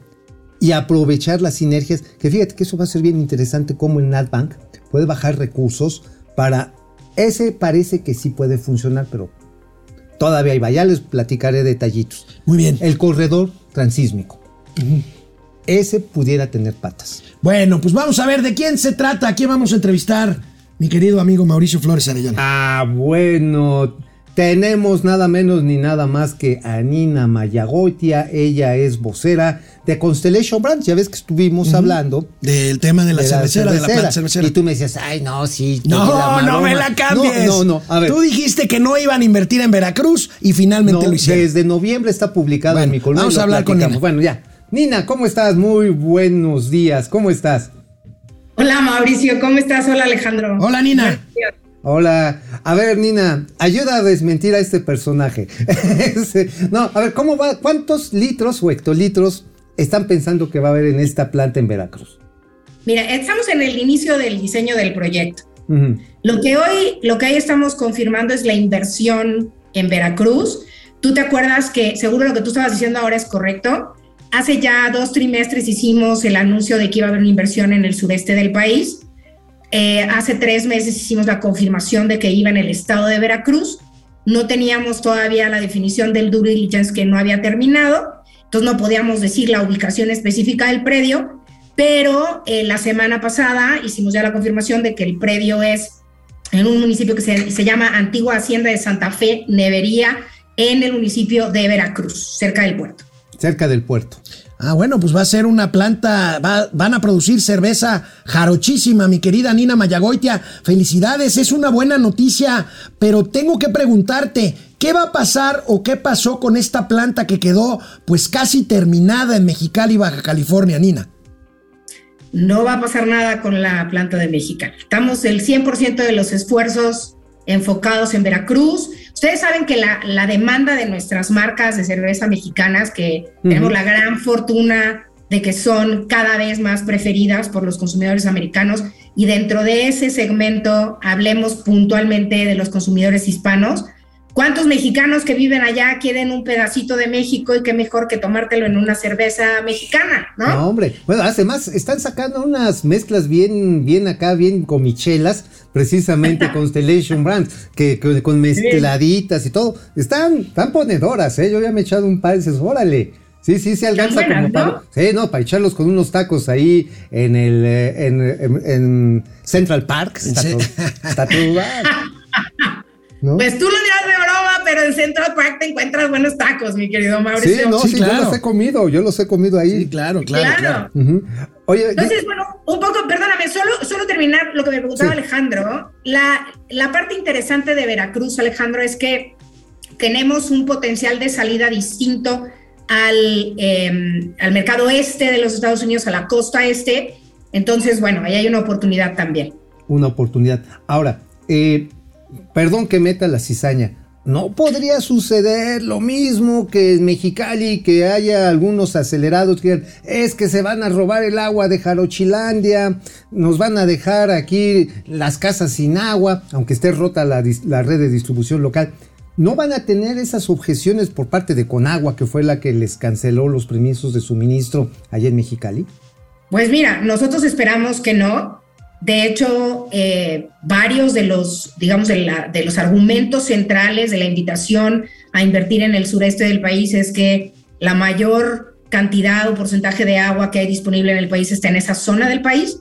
[SPEAKER 4] y aprovechar las sinergias, que fíjate que eso va a ser bien interesante como el NatBank puede bajar recursos para ese parece que sí puede funcionar, pero todavía hay, ya les platicaré detallitos.
[SPEAKER 1] Muy bien.
[SPEAKER 4] El corredor transísmico. Ese pudiera tener patas.
[SPEAKER 1] Bueno, pues vamos a ver de quién se trata, a quién vamos a entrevistar, mi querido amigo Mauricio Flores Arellano.
[SPEAKER 4] Ah, bueno, tenemos nada menos ni nada más que a Nina Mayagoitia. Ella es vocera de Constellation Brands. Ya ves que estuvimos hablando
[SPEAKER 1] Del tema de la,
[SPEAKER 4] de
[SPEAKER 1] cervecera, de la planta cervecera.
[SPEAKER 4] Y tú me decías, ay, no, sí.
[SPEAKER 1] No,
[SPEAKER 4] la
[SPEAKER 1] no me
[SPEAKER 4] maroma".
[SPEAKER 1] la cambies.
[SPEAKER 4] No, no, no. A ver.
[SPEAKER 1] Tú dijiste que no iban a invertir en Veracruz y finalmente
[SPEAKER 4] No,
[SPEAKER 1] lo hicieron.
[SPEAKER 4] desde noviembre está publicado
[SPEAKER 1] Bueno,
[SPEAKER 4] en mi columna.
[SPEAKER 1] vamos a hablar con. Nina.
[SPEAKER 4] Bueno, ya. Nina, ¿cómo estás? Muy buenos días. ¿Cómo estás?
[SPEAKER 5] Hola Mauricio, ¿cómo estás? Hola Alejandro.
[SPEAKER 1] Hola, Nina.
[SPEAKER 4] Hola. A ver, Nina, ayuda a desmentir a este personaje. No, a ver, ¿cómo va? ¿Cuántos litros o hectolitros están pensando que va a haber en esta planta en Veracruz?
[SPEAKER 5] Mira, estamos en el inicio del diseño del proyecto. Lo que hoy, lo que hoy estamos confirmando es la inversión en Veracruz. Tú te acuerdas que seguro lo que tú estabas diciendo ahora es correcto. Hace ya dos trimestres hicimos el anuncio de que iba a haber una inversión en el sureste del país. Eh, hace tres meses hicimos la confirmación de que iba en el estado de Veracruz. No teníamos todavía la definición del due diligence que no había terminado, entonces no podíamos decir la ubicación específica del predio, pero eh, la semana pasada hicimos ya la confirmación de que el predio es en un municipio que se, se llama Antigua Hacienda de Santa Fe, Nevería, en el municipio de Veracruz, cerca del puerto.
[SPEAKER 4] Cerca del puerto.
[SPEAKER 1] Ah, bueno, pues va a ser una planta, va- van a producir cerveza jarochísima, mi querida Nina Mayagoitia. Felicidades, es una buena noticia, pero tengo que preguntarte, ¿qué va a pasar o qué pasó con esta planta que quedó pues casi terminada en Mexicali, Baja California, Nina?
[SPEAKER 5] No va a pasar nada con la planta de Mexicali. Estamos el 100% de los esfuerzos enfocados en Veracruz. Ustedes saben que la, la demanda de nuestras marcas de cerveza mexicanas, que tenemos la gran fortuna de que son cada vez más preferidas por los consumidores americanos, y dentro de ese segmento hablemos puntualmente de los consumidores hispanos. ¿Cuántos mexicanos que viven allá quieren un pedacito de México y qué mejor que tomártelo en una cerveza mexicana, no?
[SPEAKER 4] No, hombre. Bueno, además están sacando unas mezclas bien, bien acá, bien comichelas, precisamente Constellation Brand, que, que con mezcladitas y todo. Están, están ponedoras, ¿eh? Yo ya me he echado un par y dices, órale. Sí, sí, se alcanza
[SPEAKER 5] buenas,
[SPEAKER 4] como para.
[SPEAKER 5] ¿no?
[SPEAKER 4] Sí, no, para echarlos con unos tacos ahí en el eh, en, en- en Central Park. Está
[SPEAKER 1] Sí.
[SPEAKER 4] todo, está todo dar. ¿No?
[SPEAKER 5] Pues tú lo dirás de broma, pero en Central Park te encuentras buenos tacos, mi querido
[SPEAKER 4] sí,
[SPEAKER 5] Mauricio.
[SPEAKER 4] no,
[SPEAKER 1] Sí,
[SPEAKER 4] sí, yo
[SPEAKER 1] claro.
[SPEAKER 4] los he comido, yo los he comido ahí.
[SPEAKER 1] Sí, claro,
[SPEAKER 5] claro.
[SPEAKER 4] Ujú. Oye,
[SPEAKER 5] Entonces, bueno, un poco, perdóname, solo, solo terminar lo que me preguntaba
[SPEAKER 4] Sí.
[SPEAKER 5] Alejandro. La, la parte interesante de Veracruz, Alejandro, es que tenemos un potencial de salida distinto al, eh, al mercado este de los Estados Unidos, a la costa este. Entonces, bueno, ahí hay una oportunidad también.
[SPEAKER 4] una oportunidad. Ahora, eh, perdón que meta la cizaña. ¿No podría suceder lo mismo que en Mexicali, que haya algunos acelerados que digan, es que se van a robar el agua de Jarochilandia, nos van a dejar aquí las casas sin agua, aunque esté rota la, red de distribución local? ¿No van a tener esas objeciones por parte de Conagua, que fue la que les canceló los permisos de suministro allá en Mexicali?
[SPEAKER 5] Pues mira, nosotros esperamos que no. De hecho, eh, varios de los, digamos, de, los argumentos centrales de la invitación a invertir en el sureste del país es que la mayor cantidad o porcentaje de agua que hay disponible en el país está en esa zona del país.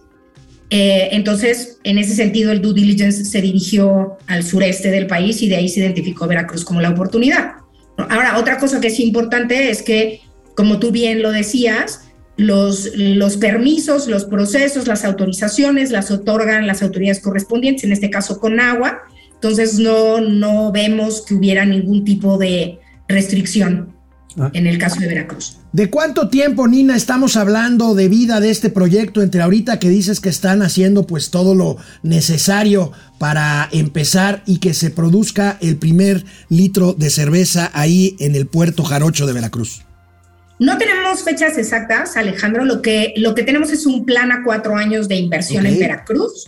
[SPEAKER 5] Eh, entonces, en ese sentido, el due diligence se dirigió al sureste del país y de ahí se identificó Veracruz como la oportunidad. Ahora, otra cosa que es importante es que, como tú bien lo decías, los, los permisos, los procesos, las autorizaciones las otorgan las autoridades correspondientes, en este caso con agua. Entonces no, no vemos que hubiera ningún tipo de restricción
[SPEAKER 4] Ah.
[SPEAKER 5] en el caso de Veracruz.
[SPEAKER 1] ¿De cuánto tiempo, Nina, estamos hablando de vida de este proyecto entre ahorita que dices que están haciendo pues todo lo necesario para empezar y que se produzca el primer litro de cerveza ahí en el puerto Jarocho de Veracruz?
[SPEAKER 5] No tenemos fechas exactas, Alejandro. Lo que, lo que tenemos es un plan a cuatro años de inversión en Veracruz.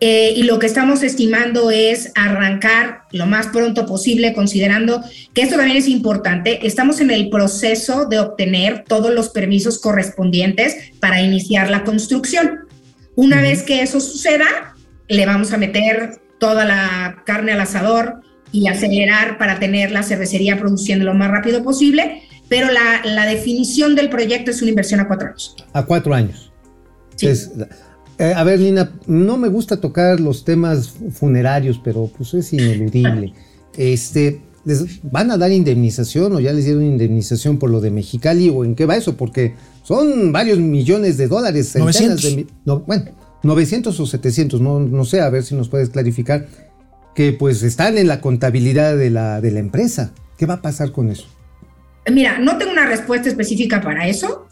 [SPEAKER 5] Eh, y lo que estamos estimando es arrancar lo más pronto posible, considerando que esto también es importante. Estamos en el proceso de obtener todos los permisos correspondientes para iniciar la construcción. Una vez que eso suceda, le vamos a meter toda la carne al asador y acelerar para tener la cervecería produciendo lo más rápido posible. Pero la, la definición del proyecto es una inversión a cuatro años.
[SPEAKER 4] A cuatro años.
[SPEAKER 5] Sí.
[SPEAKER 4] Es- eh, a ver, Lina, no me gusta tocar los temas funerarios, pero pues es ineludible. Este, ¿les van a dar indemnización o ya les dieron indemnización por lo de Mexicali o en qué va eso? Porque son varios millones de dólares. centenas
[SPEAKER 1] 900.
[SPEAKER 4] de no, bueno, 900 o 700, no, no sé, a ver si nos puedes clarificar, que pues están en la contabilidad de la, de la empresa. ¿Qué va a pasar con eso?
[SPEAKER 5] Mira, no tengo una respuesta específica para eso.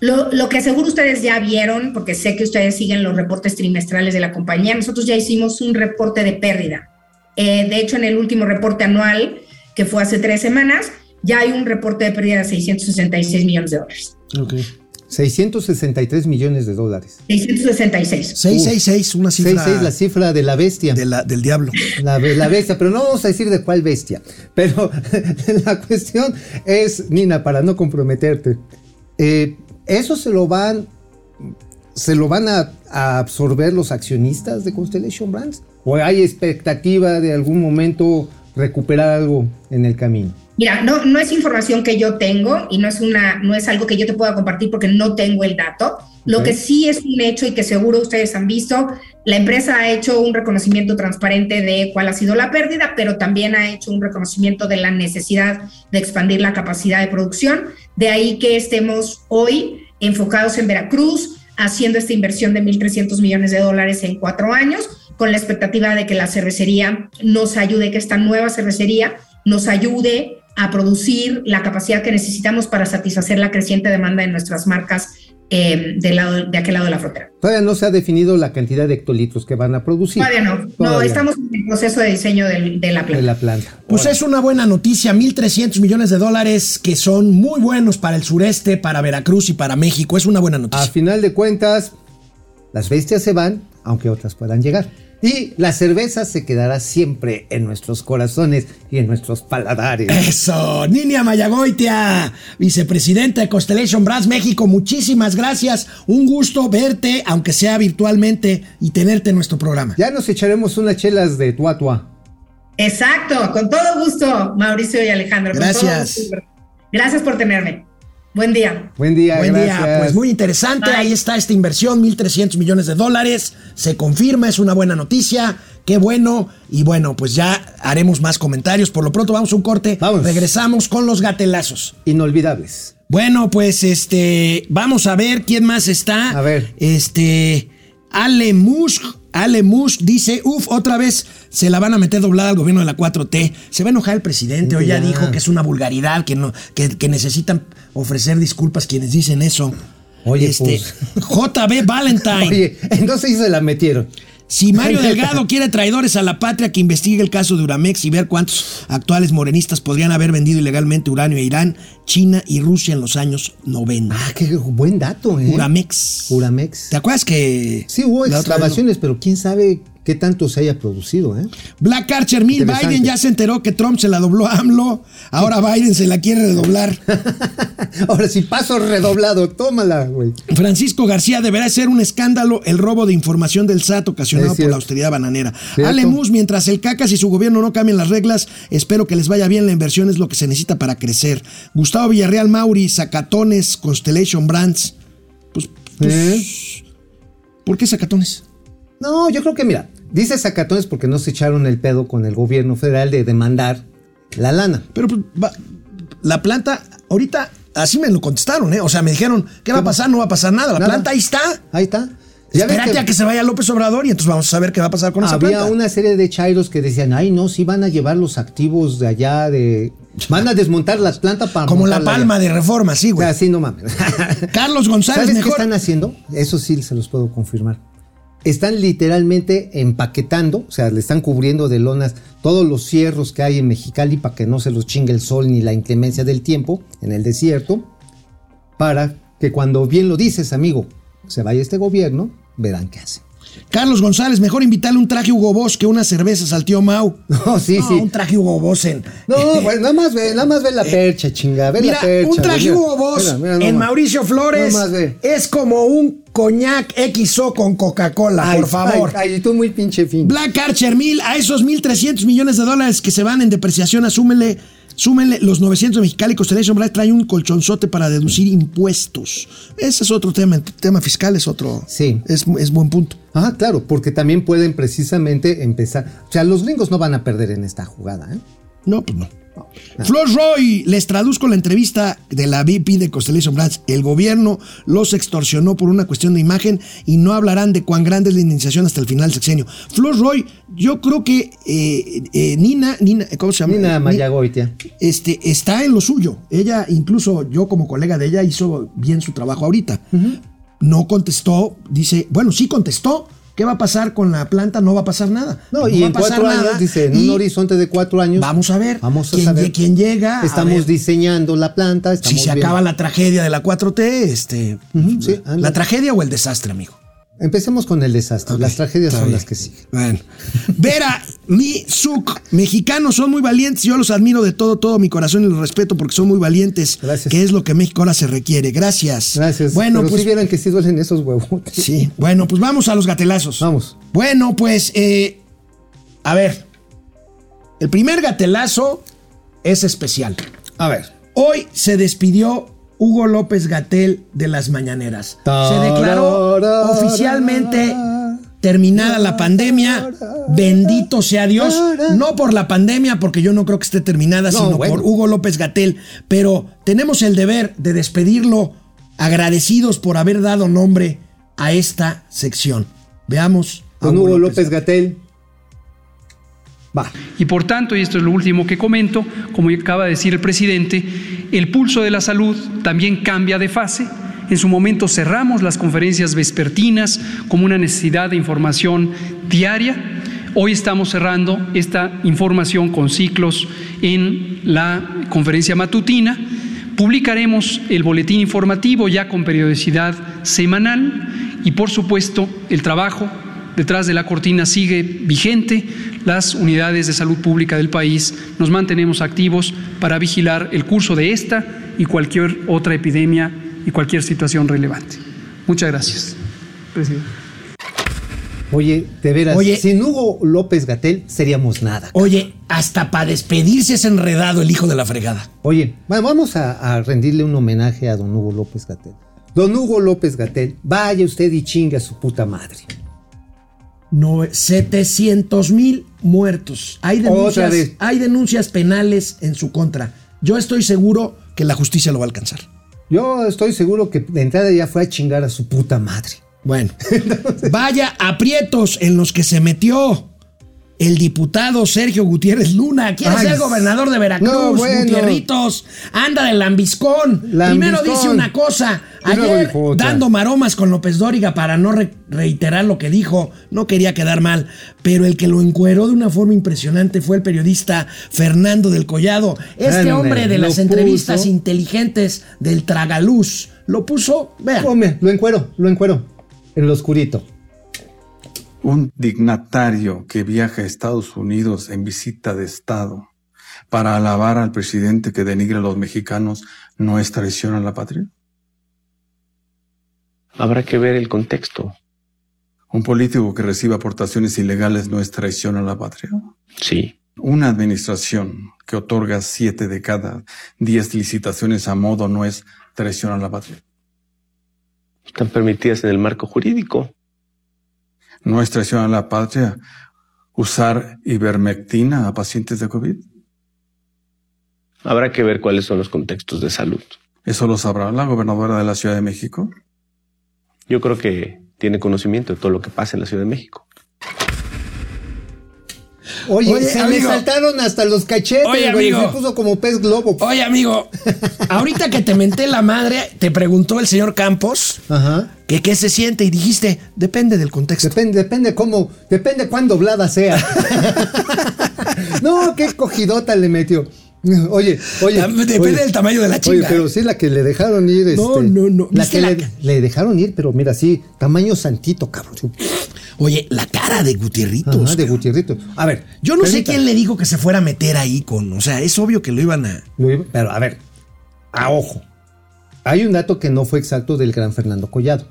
[SPEAKER 5] Lo, lo que seguro ustedes ya vieron, porque sé que ustedes siguen los reportes trimestrales de la compañía, nosotros ya hicimos un reporte de pérdida. Eh, de hecho, en el último reporte anual, que fue hace tres semanas, ya hay un reporte de pérdida de 666 millones de dólares.
[SPEAKER 1] Ok.
[SPEAKER 4] 663 millones de dólares.
[SPEAKER 5] 666.
[SPEAKER 1] 666, una cifra
[SPEAKER 4] 66 la cifra de la bestia.
[SPEAKER 1] de la- del diablo.
[SPEAKER 4] La, la bestia, pero no vamos a decir de cuál bestia. Pero la cuestión es, Nina, para no comprometerte, eh, ¿eso se lo van, se lo van a, a absorber los accionistas de Constellation Brands? ¿O hay expectativa de algún momento recuperar algo en el camino?
[SPEAKER 5] Mira, no, no es información que yo tengo y no es, una, no es algo que yo te pueda compartir porque no tengo el dato. Lo que sí es un hecho y que seguro ustedes han visto, la empresa ha hecho un reconocimiento transparente de cuál ha sido la pérdida, pero también ha hecho un reconocimiento de la necesidad de expandir la capacidad de producción. De ahí que estemos hoy enfocados en Veracruz, haciendo esta inversión de 1.300 millones de dólares en cuatro años, con la expectativa de que la cervecería nos ayude, que esta nueva cervecería nos ayude a producir la capacidad que necesitamos para satisfacer la creciente demanda de nuestras marcas eh, del lado, de aquel lado de la frontera.
[SPEAKER 4] Todavía no se ha definido la cantidad de hectolitros que van a producir.
[SPEAKER 5] Todavía no, no, estamos en el proceso de diseño de la
[SPEAKER 4] de
[SPEAKER 5] planta.
[SPEAKER 4] la planta.
[SPEAKER 1] Pues es una buena noticia, 1.300 millones de dólares que son muy buenos para el sureste, para Veracruz y para México. Es una buena
[SPEAKER 4] A
[SPEAKER 1] noticia.
[SPEAKER 4] final de cuentas, las bestias se van, aunque otras puedan llegar. Y la cerveza se quedará siempre en nuestros corazones y en nuestros paladares.
[SPEAKER 1] Eso, Ninia Mayagoitia, vicepresidenta de Constellation Brands México, muchísimas gracias. Un gusto verte, aunque sea virtualmente, y tenerte en nuestro programa.
[SPEAKER 4] Ya nos echaremos unas chelas de tuatua.
[SPEAKER 5] Exacto, con todo gusto, Mauricio y Alejandro. con todo
[SPEAKER 1] Gracias.
[SPEAKER 5] gusto. Gracias por tenerme. Buen día.
[SPEAKER 4] Buen día,
[SPEAKER 1] Buen
[SPEAKER 4] gracias.
[SPEAKER 1] día, pues muy interesante.
[SPEAKER 5] Bye.
[SPEAKER 1] Ahí está esta inversión, 1.300 millones de dólares. Se confirma, es una buena noticia. Qué bueno. Y bueno, pues ya haremos más comentarios. Por lo pronto, vamos a un corte.
[SPEAKER 4] Vamos.
[SPEAKER 1] Regresamos con los gatelazos.
[SPEAKER 4] Inolvidables.
[SPEAKER 1] Bueno, pues este, vamos a ver quién más está.
[SPEAKER 4] A ver.
[SPEAKER 1] Este, Ale Musk, Ale Musk dice, uff, otra vez se la van a meter doblada al gobierno de la 4T. Se va a enojar el presidente, hoy ya,
[SPEAKER 4] Ya.
[SPEAKER 1] dijo que es una vulgaridad, que no, que, que necesitan ofrecer disculpas quienes dicen eso.
[SPEAKER 4] Oye,
[SPEAKER 1] este,
[SPEAKER 4] pues.
[SPEAKER 1] JB Valentine.
[SPEAKER 4] Oye, entonces se la metieron.
[SPEAKER 1] Si Mario Delgado quiere traidores a la patria, que investigue el caso de Uramex y ver cuántos actuales morenistas podrían haber vendido ilegalmente uranio a Irán, China y Rusia en los años 90.
[SPEAKER 4] Ah, qué buen dato, ¿eh?
[SPEAKER 1] Uramex.
[SPEAKER 4] Uramex.
[SPEAKER 1] ¿Te acuerdas que...
[SPEAKER 4] Sí, hubo excavaciones, pero quién sabe qué tanto se haya producido, ¿eh?
[SPEAKER 1] Black Archer
[SPEAKER 4] Interesante.
[SPEAKER 1] Biden ya se enteró que Trump se la dobló a AMLO, ahora Biden se la quiere redoblar.
[SPEAKER 4] Ahora sí, paso redoblado, tómala, güey.
[SPEAKER 1] Francisco García deberá ser un escándalo el robo de información del SAT ocasionado por la austeridad bananera.
[SPEAKER 4] Cierto.
[SPEAKER 1] Ale Mus, mientras el CACAS y su gobierno no cambien las reglas, espero que les vaya bien. La inversión es lo que se necesita para crecer. Gustavo Villarreal Mauri, Zacatones, Constellation Brands. Pues, pues,
[SPEAKER 4] ¿Eh?
[SPEAKER 1] ¿por qué Zacatones?
[SPEAKER 4] No, yo creo que mira, dice Zacatones porque no se echaron el pedo con el gobierno federal de demandar la lana.
[SPEAKER 1] Pero pues, la planta, ahorita, así me lo contestaron, ¿eh? O sea, me dijeron, ¿qué va a pasar? No va a pasar nada. La
[SPEAKER 4] Nada.
[SPEAKER 1] planta ahí está.
[SPEAKER 4] Ahí está. Ya
[SPEAKER 1] Espérate a que se vaya López Obrador y entonces vamos a saber qué va a pasar con esa
[SPEAKER 4] había
[SPEAKER 1] planta.
[SPEAKER 4] una serie de chairos que decían, ay no, sí van a llevar los activos de allá de... Van a desmontar las plantas para...
[SPEAKER 1] Como la palma
[SPEAKER 4] allá".
[SPEAKER 1] de reforma, sí,
[SPEAKER 4] O
[SPEAKER 1] güey.
[SPEAKER 4] sea, sí, no mames.
[SPEAKER 1] Carlos González,
[SPEAKER 4] ¿Sabes qué
[SPEAKER 1] mejor.
[SPEAKER 4] están haciendo? Eso sí se los puedo confirmar. Están literalmente empaquetando, o sea, le están cubriendo de lonas todos los cierros que hay en Mexicali para que no se los chingue el sol ni la inclemencia del tiempo en el desierto. para que cuando bien lo dices, amigo, se vaya este gobierno, verán qué hace.
[SPEAKER 1] Carlos González, mejor invitarle un traje Hugo Boss que unas cervezas al tío Mau.
[SPEAKER 4] No, sí,
[SPEAKER 1] No,
[SPEAKER 4] sí.
[SPEAKER 1] Un traje Hugo Boss en.
[SPEAKER 4] No, bueno, nada más ve, nada más ve la percha, chinga, ve
[SPEAKER 1] Eh, Mira,
[SPEAKER 4] la percha.
[SPEAKER 1] un traje
[SPEAKER 4] mira,
[SPEAKER 1] Hugo Boss
[SPEAKER 4] mira, mira
[SPEAKER 1] en. Mauricio Flores
[SPEAKER 4] Nada más ve.
[SPEAKER 1] es como un coñac XO con Coca-Cola, por favor.
[SPEAKER 4] Ay, ay, tú muy pinche fin.
[SPEAKER 1] Black Archer 1000, a esos 1.300 millones de dólares que se van en depreciación, asúmenle, súmenle los 900 de Mexicali. Constellation Black trae un colchonzote para deducir impuestos. Ese es otro tema. El tema fiscal es otro.
[SPEAKER 4] Sí.
[SPEAKER 1] Es, es buen punto.
[SPEAKER 4] Ah, claro, porque también pueden precisamente empezar. O sea, los gringos no van a perder en esta jugada, ¿eh?
[SPEAKER 1] No, pues no. Flor Roy, les traduzco la entrevista de la VP de Constellation Brands. El gobierno los extorsionó por una cuestión de imagen y no hablarán de cuán grande es la indemnización hasta el final del sexenio. Flor Roy, yo creo que eh, eh, Nina, Nina, ¿cómo se llama?
[SPEAKER 4] Nina
[SPEAKER 1] Ni-
[SPEAKER 4] Mayagoitia.
[SPEAKER 1] este, está en lo suyo. Ella, incluso yo como colega de ella, hizo bien su trabajo ahorita. No contestó, dice, bueno, sí contestó. ¿Qué va a pasar con la planta? No va a pasar nada.
[SPEAKER 4] No, y
[SPEAKER 1] va
[SPEAKER 4] en
[SPEAKER 1] pasar
[SPEAKER 4] cuatro
[SPEAKER 1] nada.
[SPEAKER 4] años, dice, en un horizonte de cuatro años.
[SPEAKER 1] Vamos a ver.
[SPEAKER 4] Vamos a
[SPEAKER 1] quién,
[SPEAKER 4] saber.
[SPEAKER 1] quién llega.
[SPEAKER 4] Estamos diseñando la planta.
[SPEAKER 1] si se
[SPEAKER 4] viendo-
[SPEAKER 1] acaba la tragedia de la 4T, este,
[SPEAKER 4] Ujú, sí,
[SPEAKER 1] la tragedia o el desastre, amigo.
[SPEAKER 4] Empecemos con el desastre. Las tragedias son
[SPEAKER 1] bien.
[SPEAKER 4] las que siguen.
[SPEAKER 1] Bueno. Vera, mi Suk, mexicanos son muy valientes. Yo los admiro de todo, todo mi corazón y los respeto porque son muy valientes.
[SPEAKER 4] Gracias.
[SPEAKER 1] Que es lo que México ahora se requiere. Gracias.
[SPEAKER 4] Gracias.
[SPEAKER 1] Bueno,
[SPEAKER 4] Pero
[SPEAKER 1] pues.
[SPEAKER 4] si vieran que sí duelen esos huevos.
[SPEAKER 1] Sí, bueno, pues vamos a los gatelazos.
[SPEAKER 4] Vamos.
[SPEAKER 1] Bueno, pues, eh, a ver. El primer gatelazo es especial.
[SPEAKER 4] A ver.
[SPEAKER 1] Hoy se despidió Hugo López Gatel de las mañaneras. Se declaró oficialmente terminada la pandemia. Bendito sea Dios. No por la pandemia, porque yo no creo que esté terminada,
[SPEAKER 4] No,
[SPEAKER 1] sino
[SPEAKER 4] bueno.
[SPEAKER 1] por Hugo López Gatel. Pero tenemos el deber de despedirlo agradecidos por haber dado nombre a esta sección. Veamos.
[SPEAKER 4] Con Hugo López Gatel.
[SPEAKER 6] Y por tanto, y esto es lo último que comento, como acaba de decir el presidente, el pulso de la salud también cambia de fase. En su momento cerramos las conferencias vespertinas como una necesidad de información diaria. Hoy estamos cerrando esta información con ciclos en la conferencia matutina. Publicaremos el boletín informativo ya con periodicidad semanal y por supuesto el trabajo detrás de la cortina sigue vigente. Las unidades de salud pública del país nos mantenemos activos para vigilar el curso de esta y cualquier otra epidemia y cualquier situación relevante. Muchas gracias, presidente.
[SPEAKER 4] Oye, de veras,
[SPEAKER 1] Oye.
[SPEAKER 4] sin Hugo López Gatel seríamos nada.
[SPEAKER 1] Oye, hasta para despedirse es enredado el hijo de la fregada.
[SPEAKER 4] Oye, bueno, vamos a, a rendirle un homenaje a don Hugo López Gatel. Don Hugo López Gatel, vaya usted y chinga a su puta madre.
[SPEAKER 1] No, 700 mil muertos. Hay denuncias, hay denuncias penales en su contra. Yo estoy seguro que la justicia lo va a alcanzar.
[SPEAKER 4] Yo estoy seguro que de entrada ya fue a chingar a su puta madre.
[SPEAKER 1] Bueno, vaya aprietos en los que se metió el diputado Sergio Gutiérrez Luna. Quiere
[SPEAKER 4] Ay,
[SPEAKER 1] ser gobernador de Veracruz,
[SPEAKER 4] no, bueno.
[SPEAKER 1] Gutierritos. Anda de lambiscón. Primero
[SPEAKER 4] Lambiscón.
[SPEAKER 1] dice una cosa. Ayer,
[SPEAKER 4] dijo
[SPEAKER 1] dando maromas con López Dóriga para no re- reiterar lo que dijo, no quería quedar mal. Pero el que lo encueró de una forma impresionante fue el periodista Fernando del Collado. Este hombre de las entrevistas inteligentes del tragaluz. Lo puso, vean.
[SPEAKER 4] Hombre, lo encuero, lo encuero. En lo oscurito.
[SPEAKER 7] Un dignatario que viaja a Estados Unidos en visita de Estado para alabar al presidente que denigre a los mexicanos no es traición a la patria.
[SPEAKER 8] Habrá que ver el contexto.
[SPEAKER 7] Un político que recibe aportaciones ilegales no es traición a la patria.
[SPEAKER 8] Sí.
[SPEAKER 7] Una administración que otorga siete de cada diez licitaciones a modo no es traición a la patria.
[SPEAKER 8] Están permitidas en el marco jurídico.
[SPEAKER 7] No es traición a la patria usar ivermectina a pacientes de COVID.
[SPEAKER 8] Habrá que ver cuáles son los contextos de salud.
[SPEAKER 7] Eso lo sabrá la gobernadora de la Ciudad de México.
[SPEAKER 8] Yo creo que tiene conocimiento de todo lo que pasa en la Ciudad de México.
[SPEAKER 4] Oye,
[SPEAKER 1] Oye,
[SPEAKER 4] se
[SPEAKER 1] amigo.
[SPEAKER 4] me saltaron hasta los cachetes,
[SPEAKER 1] Oye,
[SPEAKER 4] güey.
[SPEAKER 1] amigo.
[SPEAKER 4] Se puso como pez globo.
[SPEAKER 1] Oye, amigo, ahorita que te menté la madre, te preguntó el señor Campos
[SPEAKER 4] Ajá.
[SPEAKER 1] que qué se siente y dijiste, depende del contexto.
[SPEAKER 4] Depende, depende cómo, depende cuán doblada sea. no, qué cogidota le metió. Oye, oye.
[SPEAKER 1] Depende
[SPEAKER 4] oye.
[SPEAKER 1] del tamaño de la chinga.
[SPEAKER 4] Oye, pero sí la que le dejaron ir.
[SPEAKER 1] No,
[SPEAKER 4] este,
[SPEAKER 1] no, no.
[SPEAKER 4] La
[SPEAKER 1] ¿Viste
[SPEAKER 4] que
[SPEAKER 1] la
[SPEAKER 4] le, dejaron ir, pero mira, sí, tamaño santito, cabrón.
[SPEAKER 1] Oye, la cara de Gutierritos.
[SPEAKER 4] Ajá, de
[SPEAKER 1] cabrón.
[SPEAKER 4] Gutierrito. A ver.
[SPEAKER 1] Yo no sé quién le dijo que se fuera a meter ahí con. O sea, es obvio que lo iban a.
[SPEAKER 4] Lo iba- Pero a ver, a ojo. Hay un dato que no fue exacto del gran Fernando Collado.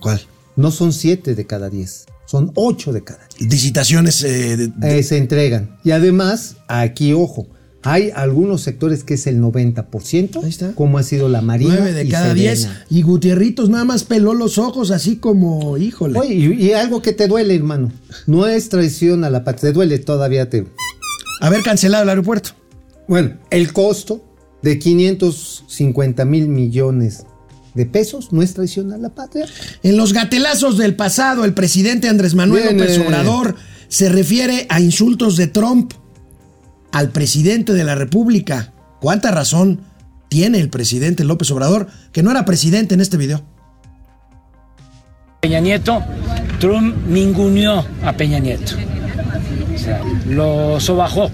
[SPEAKER 1] ¿Cuál?
[SPEAKER 4] No son siete de cada diez, son ocho de cada diez.
[SPEAKER 1] Licitaciones. eh, de- de-
[SPEAKER 4] Eh, se entregan. Y además, aquí, ojo, hay algunos sectores que es el 90%,
[SPEAKER 1] Ahí está.
[SPEAKER 4] como ha sido la Marina.
[SPEAKER 1] nueve de
[SPEAKER 4] y
[SPEAKER 1] cada
[SPEAKER 4] Sedena.
[SPEAKER 1] diez. Y Gutierritos nada más peló los ojos así como. Híjole.
[SPEAKER 4] Oye, y, y algo que te duele, hermano. No es traición a la patria, te duele todavía. Te...
[SPEAKER 1] Haber cancelado el aeropuerto.
[SPEAKER 4] Bueno, el costo de 550 mil millones de pesos no es traición a la patria.
[SPEAKER 1] En los gatelazos del pasado, el presidente Andrés Manuel
[SPEAKER 4] Viene.
[SPEAKER 1] López Obrador se refiere a insultos de Trump al presidente de la República. ¿Cuánta razón tiene el presidente López Obrador, que no era presidente en este video?
[SPEAKER 9] Peña Nieto, Trump ninguneó a Peña Nieto. O sea, lo sobajó.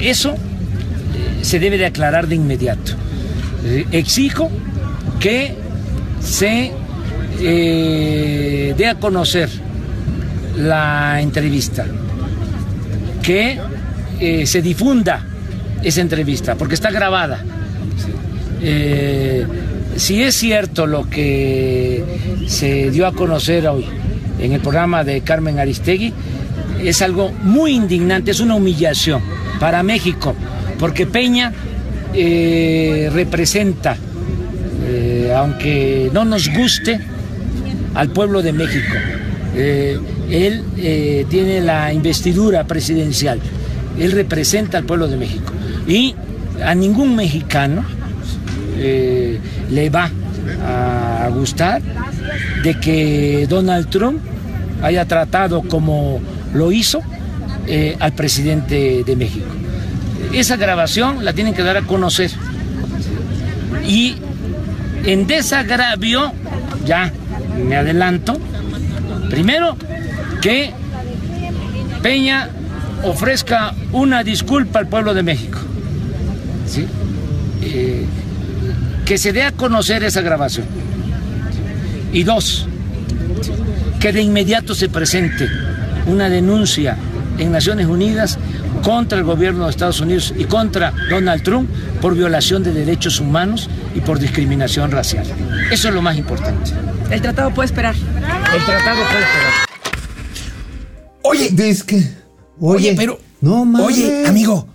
[SPEAKER 9] Eso eh, se debe de aclarar de inmediato. Eh, exijo que se eh, dé a conocer la entrevista, que se difunda esa entrevista, porque está grabada. Eh, si es cierto lo que se dio a conocer hoy en el programa de Carmen Aristegui, es algo muy indignante, es una humillación para México, porque Peña eh, representa, eh, aunque no nos guste, al pueblo de México. Él tiene la investidura presidencial, él representa al pueblo de México. Y a ningún mexicano eh, le va a gustar de que Donald Trump haya tratado como lo hizo eh, al presidente de México. Esa grabación la tienen que dar a conocer. Y en desagravio, ya me adelanto, primero que Peña ofrezca una disculpa al pueblo de México. ¿sí? Eh, que se dé a conocer esa grabación. Y dos, que de inmediato se presente una denuncia en Naciones Unidas contra el gobierno de Estados Unidos y contra Donald Trump por violación de derechos humanos y por discriminación racial. Eso es lo más importante.
[SPEAKER 10] El tratado puede esperar.
[SPEAKER 9] El tratado puede esperar.
[SPEAKER 1] Oye,
[SPEAKER 4] Dice que. Oye,
[SPEAKER 1] oye, pero.
[SPEAKER 4] No mames.
[SPEAKER 1] Oye, amigo.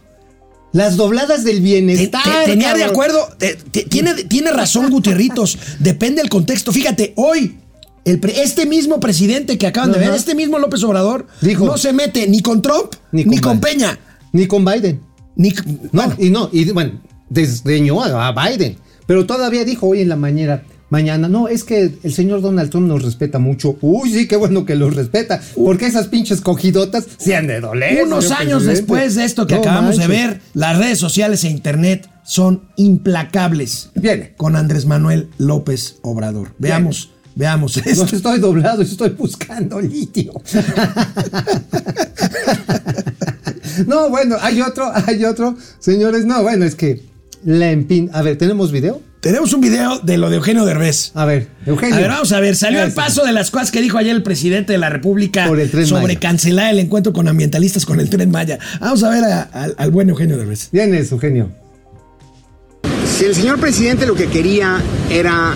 [SPEAKER 4] Las dobladas del
[SPEAKER 1] te-
[SPEAKER 4] bienestar.
[SPEAKER 1] te- tenía de
[SPEAKER 4] cabrón.
[SPEAKER 1] acuerdo. te- te- tiene, tiene razón Gutierritos. Depende del contexto. Fíjate, hoy. el pre- este mismo presidente que acaban de ver, este mismo López Obrador,
[SPEAKER 4] Dijo-
[SPEAKER 1] no se mete ni con Trump ni
[SPEAKER 4] Ni
[SPEAKER 1] con,
[SPEAKER 4] con
[SPEAKER 1] Peña.
[SPEAKER 4] Ni con Biden.
[SPEAKER 1] Ni,
[SPEAKER 4] No,
[SPEAKER 1] bueno,
[SPEAKER 4] y no, y bueno, desdeñó a Biden. Pero todavía dijo hoy en la mañana, mañana, no, es que el señor Donald Trump nos respeta mucho. Uy, sí, qué bueno que los respeta. Porque esas pinches cogidotas se han de doler.
[SPEAKER 1] Unos años
[SPEAKER 4] presidente.
[SPEAKER 1] después de esto que
[SPEAKER 4] No
[SPEAKER 1] acabamos de ver, las redes sociales e internet son implacables
[SPEAKER 4] Viene.
[SPEAKER 1] con Andrés Manuel López Obrador. Veamos, veamos
[SPEAKER 4] No
[SPEAKER 1] esto.
[SPEAKER 4] estoy doblado, estoy buscando litio. no, bueno, hay otro, hay otro. Señores, no, bueno, es que la empin. A ver, ¿tenemos video?
[SPEAKER 1] Tenemos un video de lo de Eugenio Derbez.
[SPEAKER 4] A ver, Eugenio.
[SPEAKER 1] A ver, vamos a ver. Salió al paso de las cosas que dijo ayer el presidente de la República
[SPEAKER 4] Por el Tren
[SPEAKER 1] sobre
[SPEAKER 4] Maya.
[SPEAKER 1] cancelar el encuentro con ambientalistas con el tren Maya. Vamos a ver a- al- al buen Eugenio Derbez.
[SPEAKER 4] Vienes, Eugenio.
[SPEAKER 11] Si el señor presidente lo que quería era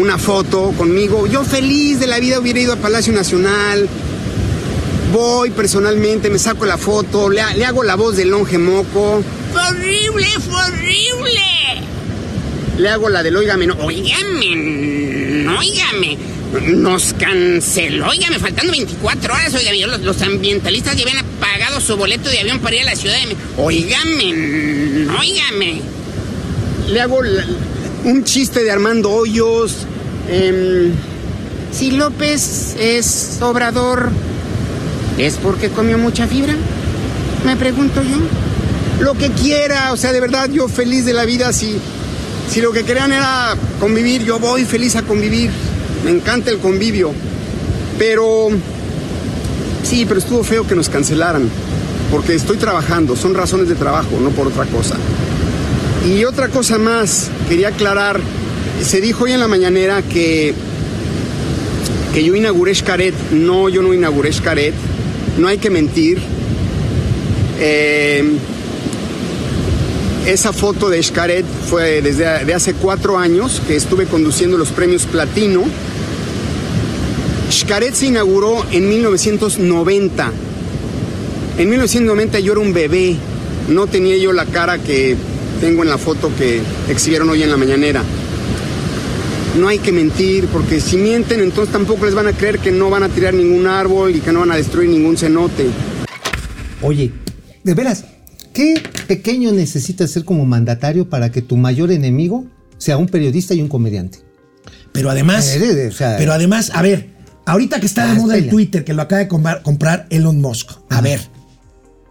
[SPEAKER 11] una foto conmigo, yo feliz de la vida hubiera ido a Palacio Nacional. Voy personalmente, me saco la foto, le, ha- le hago la voz del longe moco. ¡Fue horrible, fue horrible! Le hago la del óigame, no, óigame, óigame. Nos canceló, óigame, faltando 24 horas, óigame, los, los ambientalistas ya habían pagado su boleto de avión para ir a la ciudad de México. Óigame, óigame le hago un chiste de Armando Hoyos. em, si López es obrador, ¿es porque comió mucha fibra? Me pregunto yo. Lo que quiera, o sea, de verdad, yo feliz de la vida. Si, si lo que querían era convivir, yo voy feliz a convivir. Me encanta el convivio. Pero, sí, pero estuvo feo que nos cancelaran. porque estoy trabajando, son razones de trabajo, no por otra cosa. Y otra cosa más, quería aclarar, se dijo hoy en la mañanera que, que yo inauguré Xcaret. No, yo no inauguré Xcaret. No hay que mentir. Eh, esa foto de Xcaret fue desde de hace cuatro años que estuve conduciendo los premios Platino. Xcaret se inauguró en 1990. En 1990 yo era un bebé, no tenía yo la cara que tengo en la foto que exhibieron hoy en la mañanera. No hay que mentir, porque si mienten, entonces tampoco les van a creer que no van a tirar ningún árbol y que no van a destruir ningún cenote.
[SPEAKER 4] Oye, de veras, ¿qué pequeño necesitas ser como mandatario para que tu mayor enemigo sea un periodista y un comediante?
[SPEAKER 1] Pero además,
[SPEAKER 4] Eh, o sea,
[SPEAKER 1] pero además, a ver, ahorita que está de
[SPEAKER 4] Ah,
[SPEAKER 1] moda el. Twitter, que lo acaba de comprar, Elon Musk. A ver,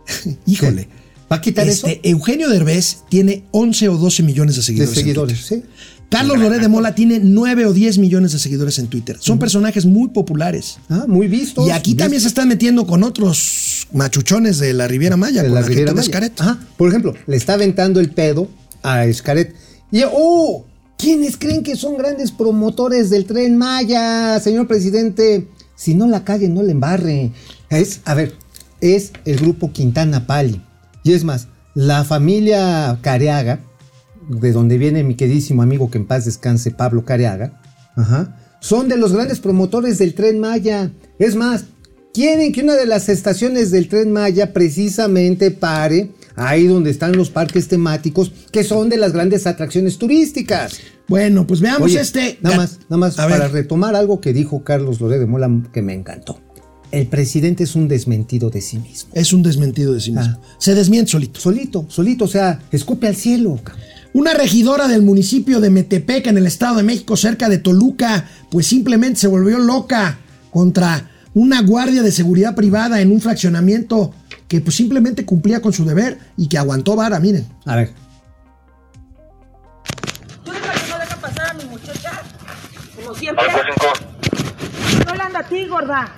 [SPEAKER 1] híjole.
[SPEAKER 4] ¿Va a quitar
[SPEAKER 1] Este,
[SPEAKER 4] eso?
[SPEAKER 1] Eugenio Derbez tiene 11 o 12 millones de
[SPEAKER 4] De
[SPEAKER 1] seguidores. en
[SPEAKER 4] seguidores, sí.
[SPEAKER 1] Carlos Loret de Mola tiene 9 o 10 millones de seguidores en Twitter. Son personajes muy populares.
[SPEAKER 4] Ah, muy vistos.
[SPEAKER 1] Y aquí también se están metiendo con otros machuchones de la Riviera Maya,
[SPEAKER 4] de
[SPEAKER 1] con
[SPEAKER 4] la
[SPEAKER 1] la
[SPEAKER 4] Riviera
[SPEAKER 1] gente de
[SPEAKER 4] Maya. Ajá. Por ejemplo, le está aventando el pedo a Escaret. Y, ¡oh! ¿Quiénes creen que son grandes promotores del tren Maya, señor presidente? Si no la calle, no le embarre. Es, a ver, es el grupo Quintana Pali. Y es más, la familia Careaga, de donde viene mi queridísimo amigo que en paz descanse, Pablo Careaga, ajá, son de los grandes promotores del tren Maya. Es más, quieren que una de las estaciones del tren Maya precisamente pare ahí donde están los parques temáticos, que son de las grandes atracciones turísticas.
[SPEAKER 1] Bueno, pues veamos
[SPEAKER 4] Oye,
[SPEAKER 1] este.
[SPEAKER 4] Nada más, nada más
[SPEAKER 1] A ver.
[SPEAKER 4] para retomar algo que dijo Carlos Loré de Mola que me encantó. El presidente es un desmentido de sí mismo.
[SPEAKER 1] Es un desmentido de sí mismo.
[SPEAKER 4] Ah.
[SPEAKER 1] Se desmiente solito.
[SPEAKER 4] Solito, solito, o sea, escupe al cielo. cabrón.
[SPEAKER 1] Una regidora del municipio de Metepec, en el Estado de México, cerca de Toluca, pues simplemente se volvió loca contra una guardia de seguridad privada en un fraccionamiento que pues simplemente cumplía con su deber y que aguantó vara, miren.
[SPEAKER 4] A ver,
[SPEAKER 10] ¿Tú no deja pasar a mi muchacha? Como siempre. No le anda a ti, gorda.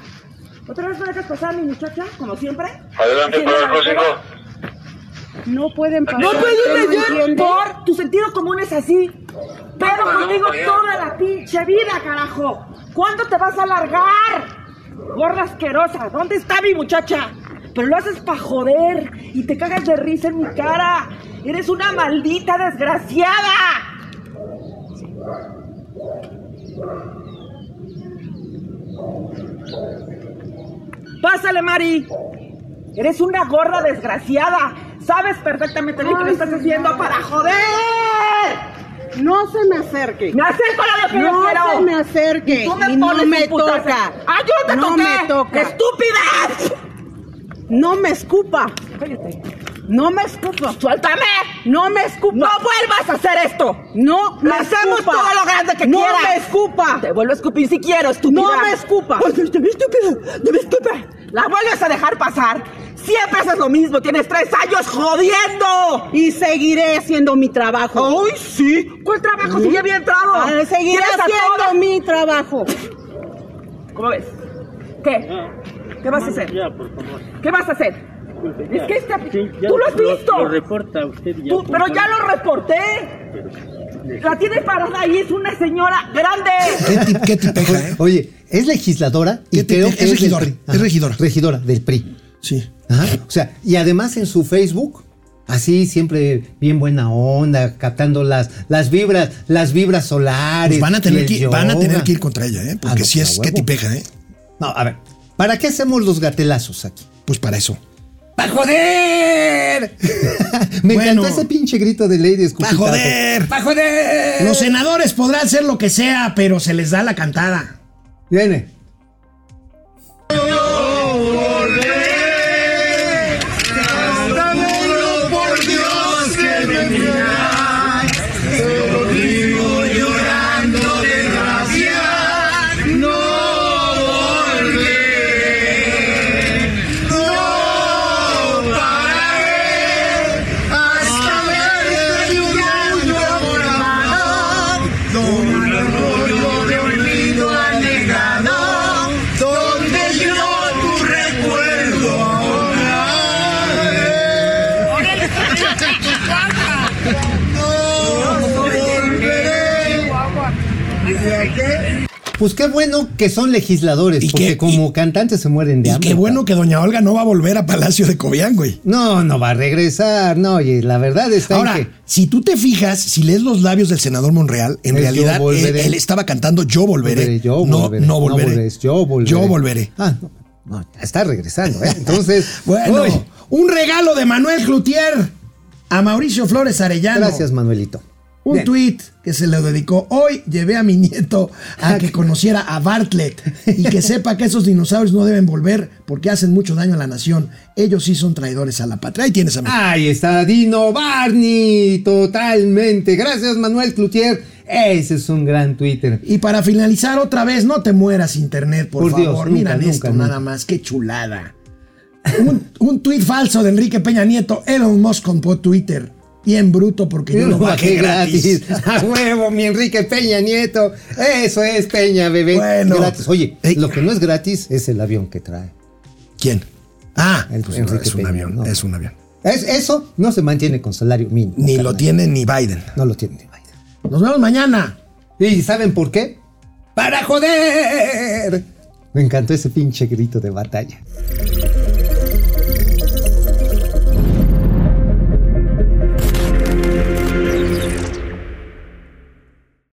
[SPEAKER 10] ¿Otra vez no dejas pasar a mi muchacha? Como siempre.
[SPEAKER 12] Adelante,
[SPEAKER 10] ¿Quién es
[SPEAKER 12] para
[SPEAKER 10] la
[SPEAKER 12] el
[SPEAKER 10] grosera?
[SPEAKER 13] No pueden pasar.
[SPEAKER 10] No puedes
[SPEAKER 13] ¿usted no
[SPEAKER 10] meter
[SPEAKER 13] entiende?
[SPEAKER 10] por tu sentido común es así. Pero contigo toda la pinche vida, carajo. ¿Cuándo te vas a largar? Gorda asquerosa, ¿dónde está mi muchacha? Pero lo haces para joder y te cagas de risa en mi cara. Eres una maldita desgraciada. Pásale, Mari. Eres una gorda desgraciada. Sabes perfectamente bien que lo estás
[SPEAKER 13] señora.
[SPEAKER 10] haciendo para joder.
[SPEAKER 13] No se me acerque.
[SPEAKER 10] Me acerco a lo que
[SPEAKER 13] No
[SPEAKER 10] quiero.
[SPEAKER 13] se me acerque.
[SPEAKER 10] Y tú me
[SPEAKER 13] y no
[SPEAKER 10] pones
[SPEAKER 13] me
[SPEAKER 10] un putazo.
[SPEAKER 13] toca.
[SPEAKER 10] ¡Ah, yo no te
[SPEAKER 13] no
[SPEAKER 10] toqué!
[SPEAKER 13] me toca.
[SPEAKER 10] ¡Estúpida!
[SPEAKER 13] No me escupa.
[SPEAKER 10] Cállate.
[SPEAKER 13] No me escupa.
[SPEAKER 10] ¡Suéltame!
[SPEAKER 13] No me escupa.
[SPEAKER 10] ¡No vuelvas a hacer esto!
[SPEAKER 13] No me
[SPEAKER 10] ¡Le hacemos
[SPEAKER 13] escupa.
[SPEAKER 10] todo lo grande que
[SPEAKER 13] no
[SPEAKER 10] quieras!
[SPEAKER 13] me escupa.
[SPEAKER 10] Te vuelvo a escupir si quiero, estúpida.
[SPEAKER 13] No me escupa.
[SPEAKER 10] Me estúpida, te me estúpida. La vuelves a dejar pasar. Siempre haces lo mismo. Tienes tres años jodiendo.
[SPEAKER 13] Y seguiré haciendo mi trabajo.
[SPEAKER 10] ¡Ay, sí! ¿Cuál trabajo si ya había entrado?
[SPEAKER 13] Ah, seguiré haciendo mi trabajo.
[SPEAKER 10] ¿Cómo ves? ¿Qué? ¿Qué vas a hacer?
[SPEAKER 14] Ya, por favor.
[SPEAKER 10] ¿Qué vas a hacer?
[SPEAKER 14] Disculpe,
[SPEAKER 10] Es
[SPEAKER 14] ya.
[SPEAKER 10] que esta...
[SPEAKER 14] Sí, ya
[SPEAKER 10] ¡Tú lo has visto!
[SPEAKER 14] Lo reporta usted ya.
[SPEAKER 10] Tú- pero ya lo reporté. La tienes parada ahí, es una señora grande.
[SPEAKER 1] ¿Qué, qué tipeja, eh?
[SPEAKER 4] oye, es legisladora y
[SPEAKER 1] ¿Qué te-
[SPEAKER 4] creo
[SPEAKER 1] es
[SPEAKER 4] que es,
[SPEAKER 1] regidora, es regidora.
[SPEAKER 4] Regidora del PRI.
[SPEAKER 1] Sí.
[SPEAKER 4] O sea, y además en su Facebook, así siempre bien buena onda, captando las, las vibras, las vibras solares.
[SPEAKER 1] Pues van a tener, que, van a tener que ir contra ella, ¿eh? Porque
[SPEAKER 4] Ah,
[SPEAKER 1] si es que
[SPEAKER 4] huevo.
[SPEAKER 1] tipeja, ¿eh?
[SPEAKER 4] No, a ver, ¿para qué hacemos los gatelazos aquí?
[SPEAKER 1] Pues para eso.
[SPEAKER 4] ¡Pa' joder! Me
[SPEAKER 1] Bueno.
[SPEAKER 4] encantó ese pinche grito de Lady
[SPEAKER 1] ¡Pa'
[SPEAKER 4] Escupitajo.
[SPEAKER 1] joder!
[SPEAKER 4] ¡Pa' joder!
[SPEAKER 1] Los senadores podrán hacer lo que sea, pero se les da la cantada.
[SPEAKER 4] Viene. Pues qué bueno que son legisladores,
[SPEAKER 1] Y
[SPEAKER 4] porque
[SPEAKER 1] que-
[SPEAKER 4] como cantantes se mueren de
[SPEAKER 1] Y
[SPEAKER 4] hambre.
[SPEAKER 1] qué bueno que doña Olga no va a volver a Palacio de Cobián, güey.
[SPEAKER 4] No, no va a regresar. No, oye, la verdad está
[SPEAKER 1] Ahora,
[SPEAKER 4] en que.
[SPEAKER 1] si tú te fijas, si lees los labios del senador Monreal, en
[SPEAKER 4] Es
[SPEAKER 1] realidad
[SPEAKER 4] volveré.
[SPEAKER 1] él, él estaba cantando Yo volveré.
[SPEAKER 4] Volveré, yo
[SPEAKER 1] no,
[SPEAKER 4] volveré.
[SPEAKER 1] no volveré.
[SPEAKER 4] es yo volveré.
[SPEAKER 1] Yo volveré.
[SPEAKER 4] Ah, no, no, está regresando, ¿eh? Entonces,
[SPEAKER 1] Bueno,
[SPEAKER 4] uy,
[SPEAKER 1] un regalo de Manuel Cloutier a Mauricio Flores Arellano.
[SPEAKER 4] gracias, Manuelito.
[SPEAKER 1] Un
[SPEAKER 4] Bien.
[SPEAKER 1] tuit que se le dedicó. Hoy llevé a mi nieto a que conociera a Bartlett y que sepa que esos dinosaurios no deben volver porque hacen mucho daño a la nación. Ellos sí son traidores a la patria. Ahí tienes a mi.
[SPEAKER 4] Ahí está Dino Barney, totalmente. Gracias, Manuel Cloutier. Ese es un gran Twitter.
[SPEAKER 1] Y para finalizar otra vez, no te mueras internet, por,
[SPEAKER 4] Por Dios,
[SPEAKER 1] favor.
[SPEAKER 4] nunca,
[SPEAKER 1] Miran
[SPEAKER 4] nunca,
[SPEAKER 1] esto
[SPEAKER 4] nunca.
[SPEAKER 1] nada más, qué chulada. Un, un tuit falso de Enrique Peña Nieto. Elon Musk compró Twitter. Bien bruto porque yo lo bajé gratis.
[SPEAKER 4] A huevo, mi Enrique Peña Nieto. Eso es Peña, bebé.
[SPEAKER 1] Bueno.
[SPEAKER 4] Gratis. Oye,
[SPEAKER 1] Ey.
[SPEAKER 4] lo que no es gratis es el avión que trae.
[SPEAKER 1] ¿Quién? Ah,
[SPEAKER 4] El
[SPEAKER 1] pues no,
[SPEAKER 4] Enrique
[SPEAKER 1] es un avión,
[SPEAKER 4] no.
[SPEAKER 1] es un avión.
[SPEAKER 4] Es, eso no se mantiene con salario mínimo.
[SPEAKER 1] Ni lo tiene ni Biden.
[SPEAKER 4] No lo tiene ni Biden.
[SPEAKER 1] Nos vemos mañana.
[SPEAKER 4] ¿Y saben por qué? ¡Para joder! Me encantó ese pinche grito de batalla.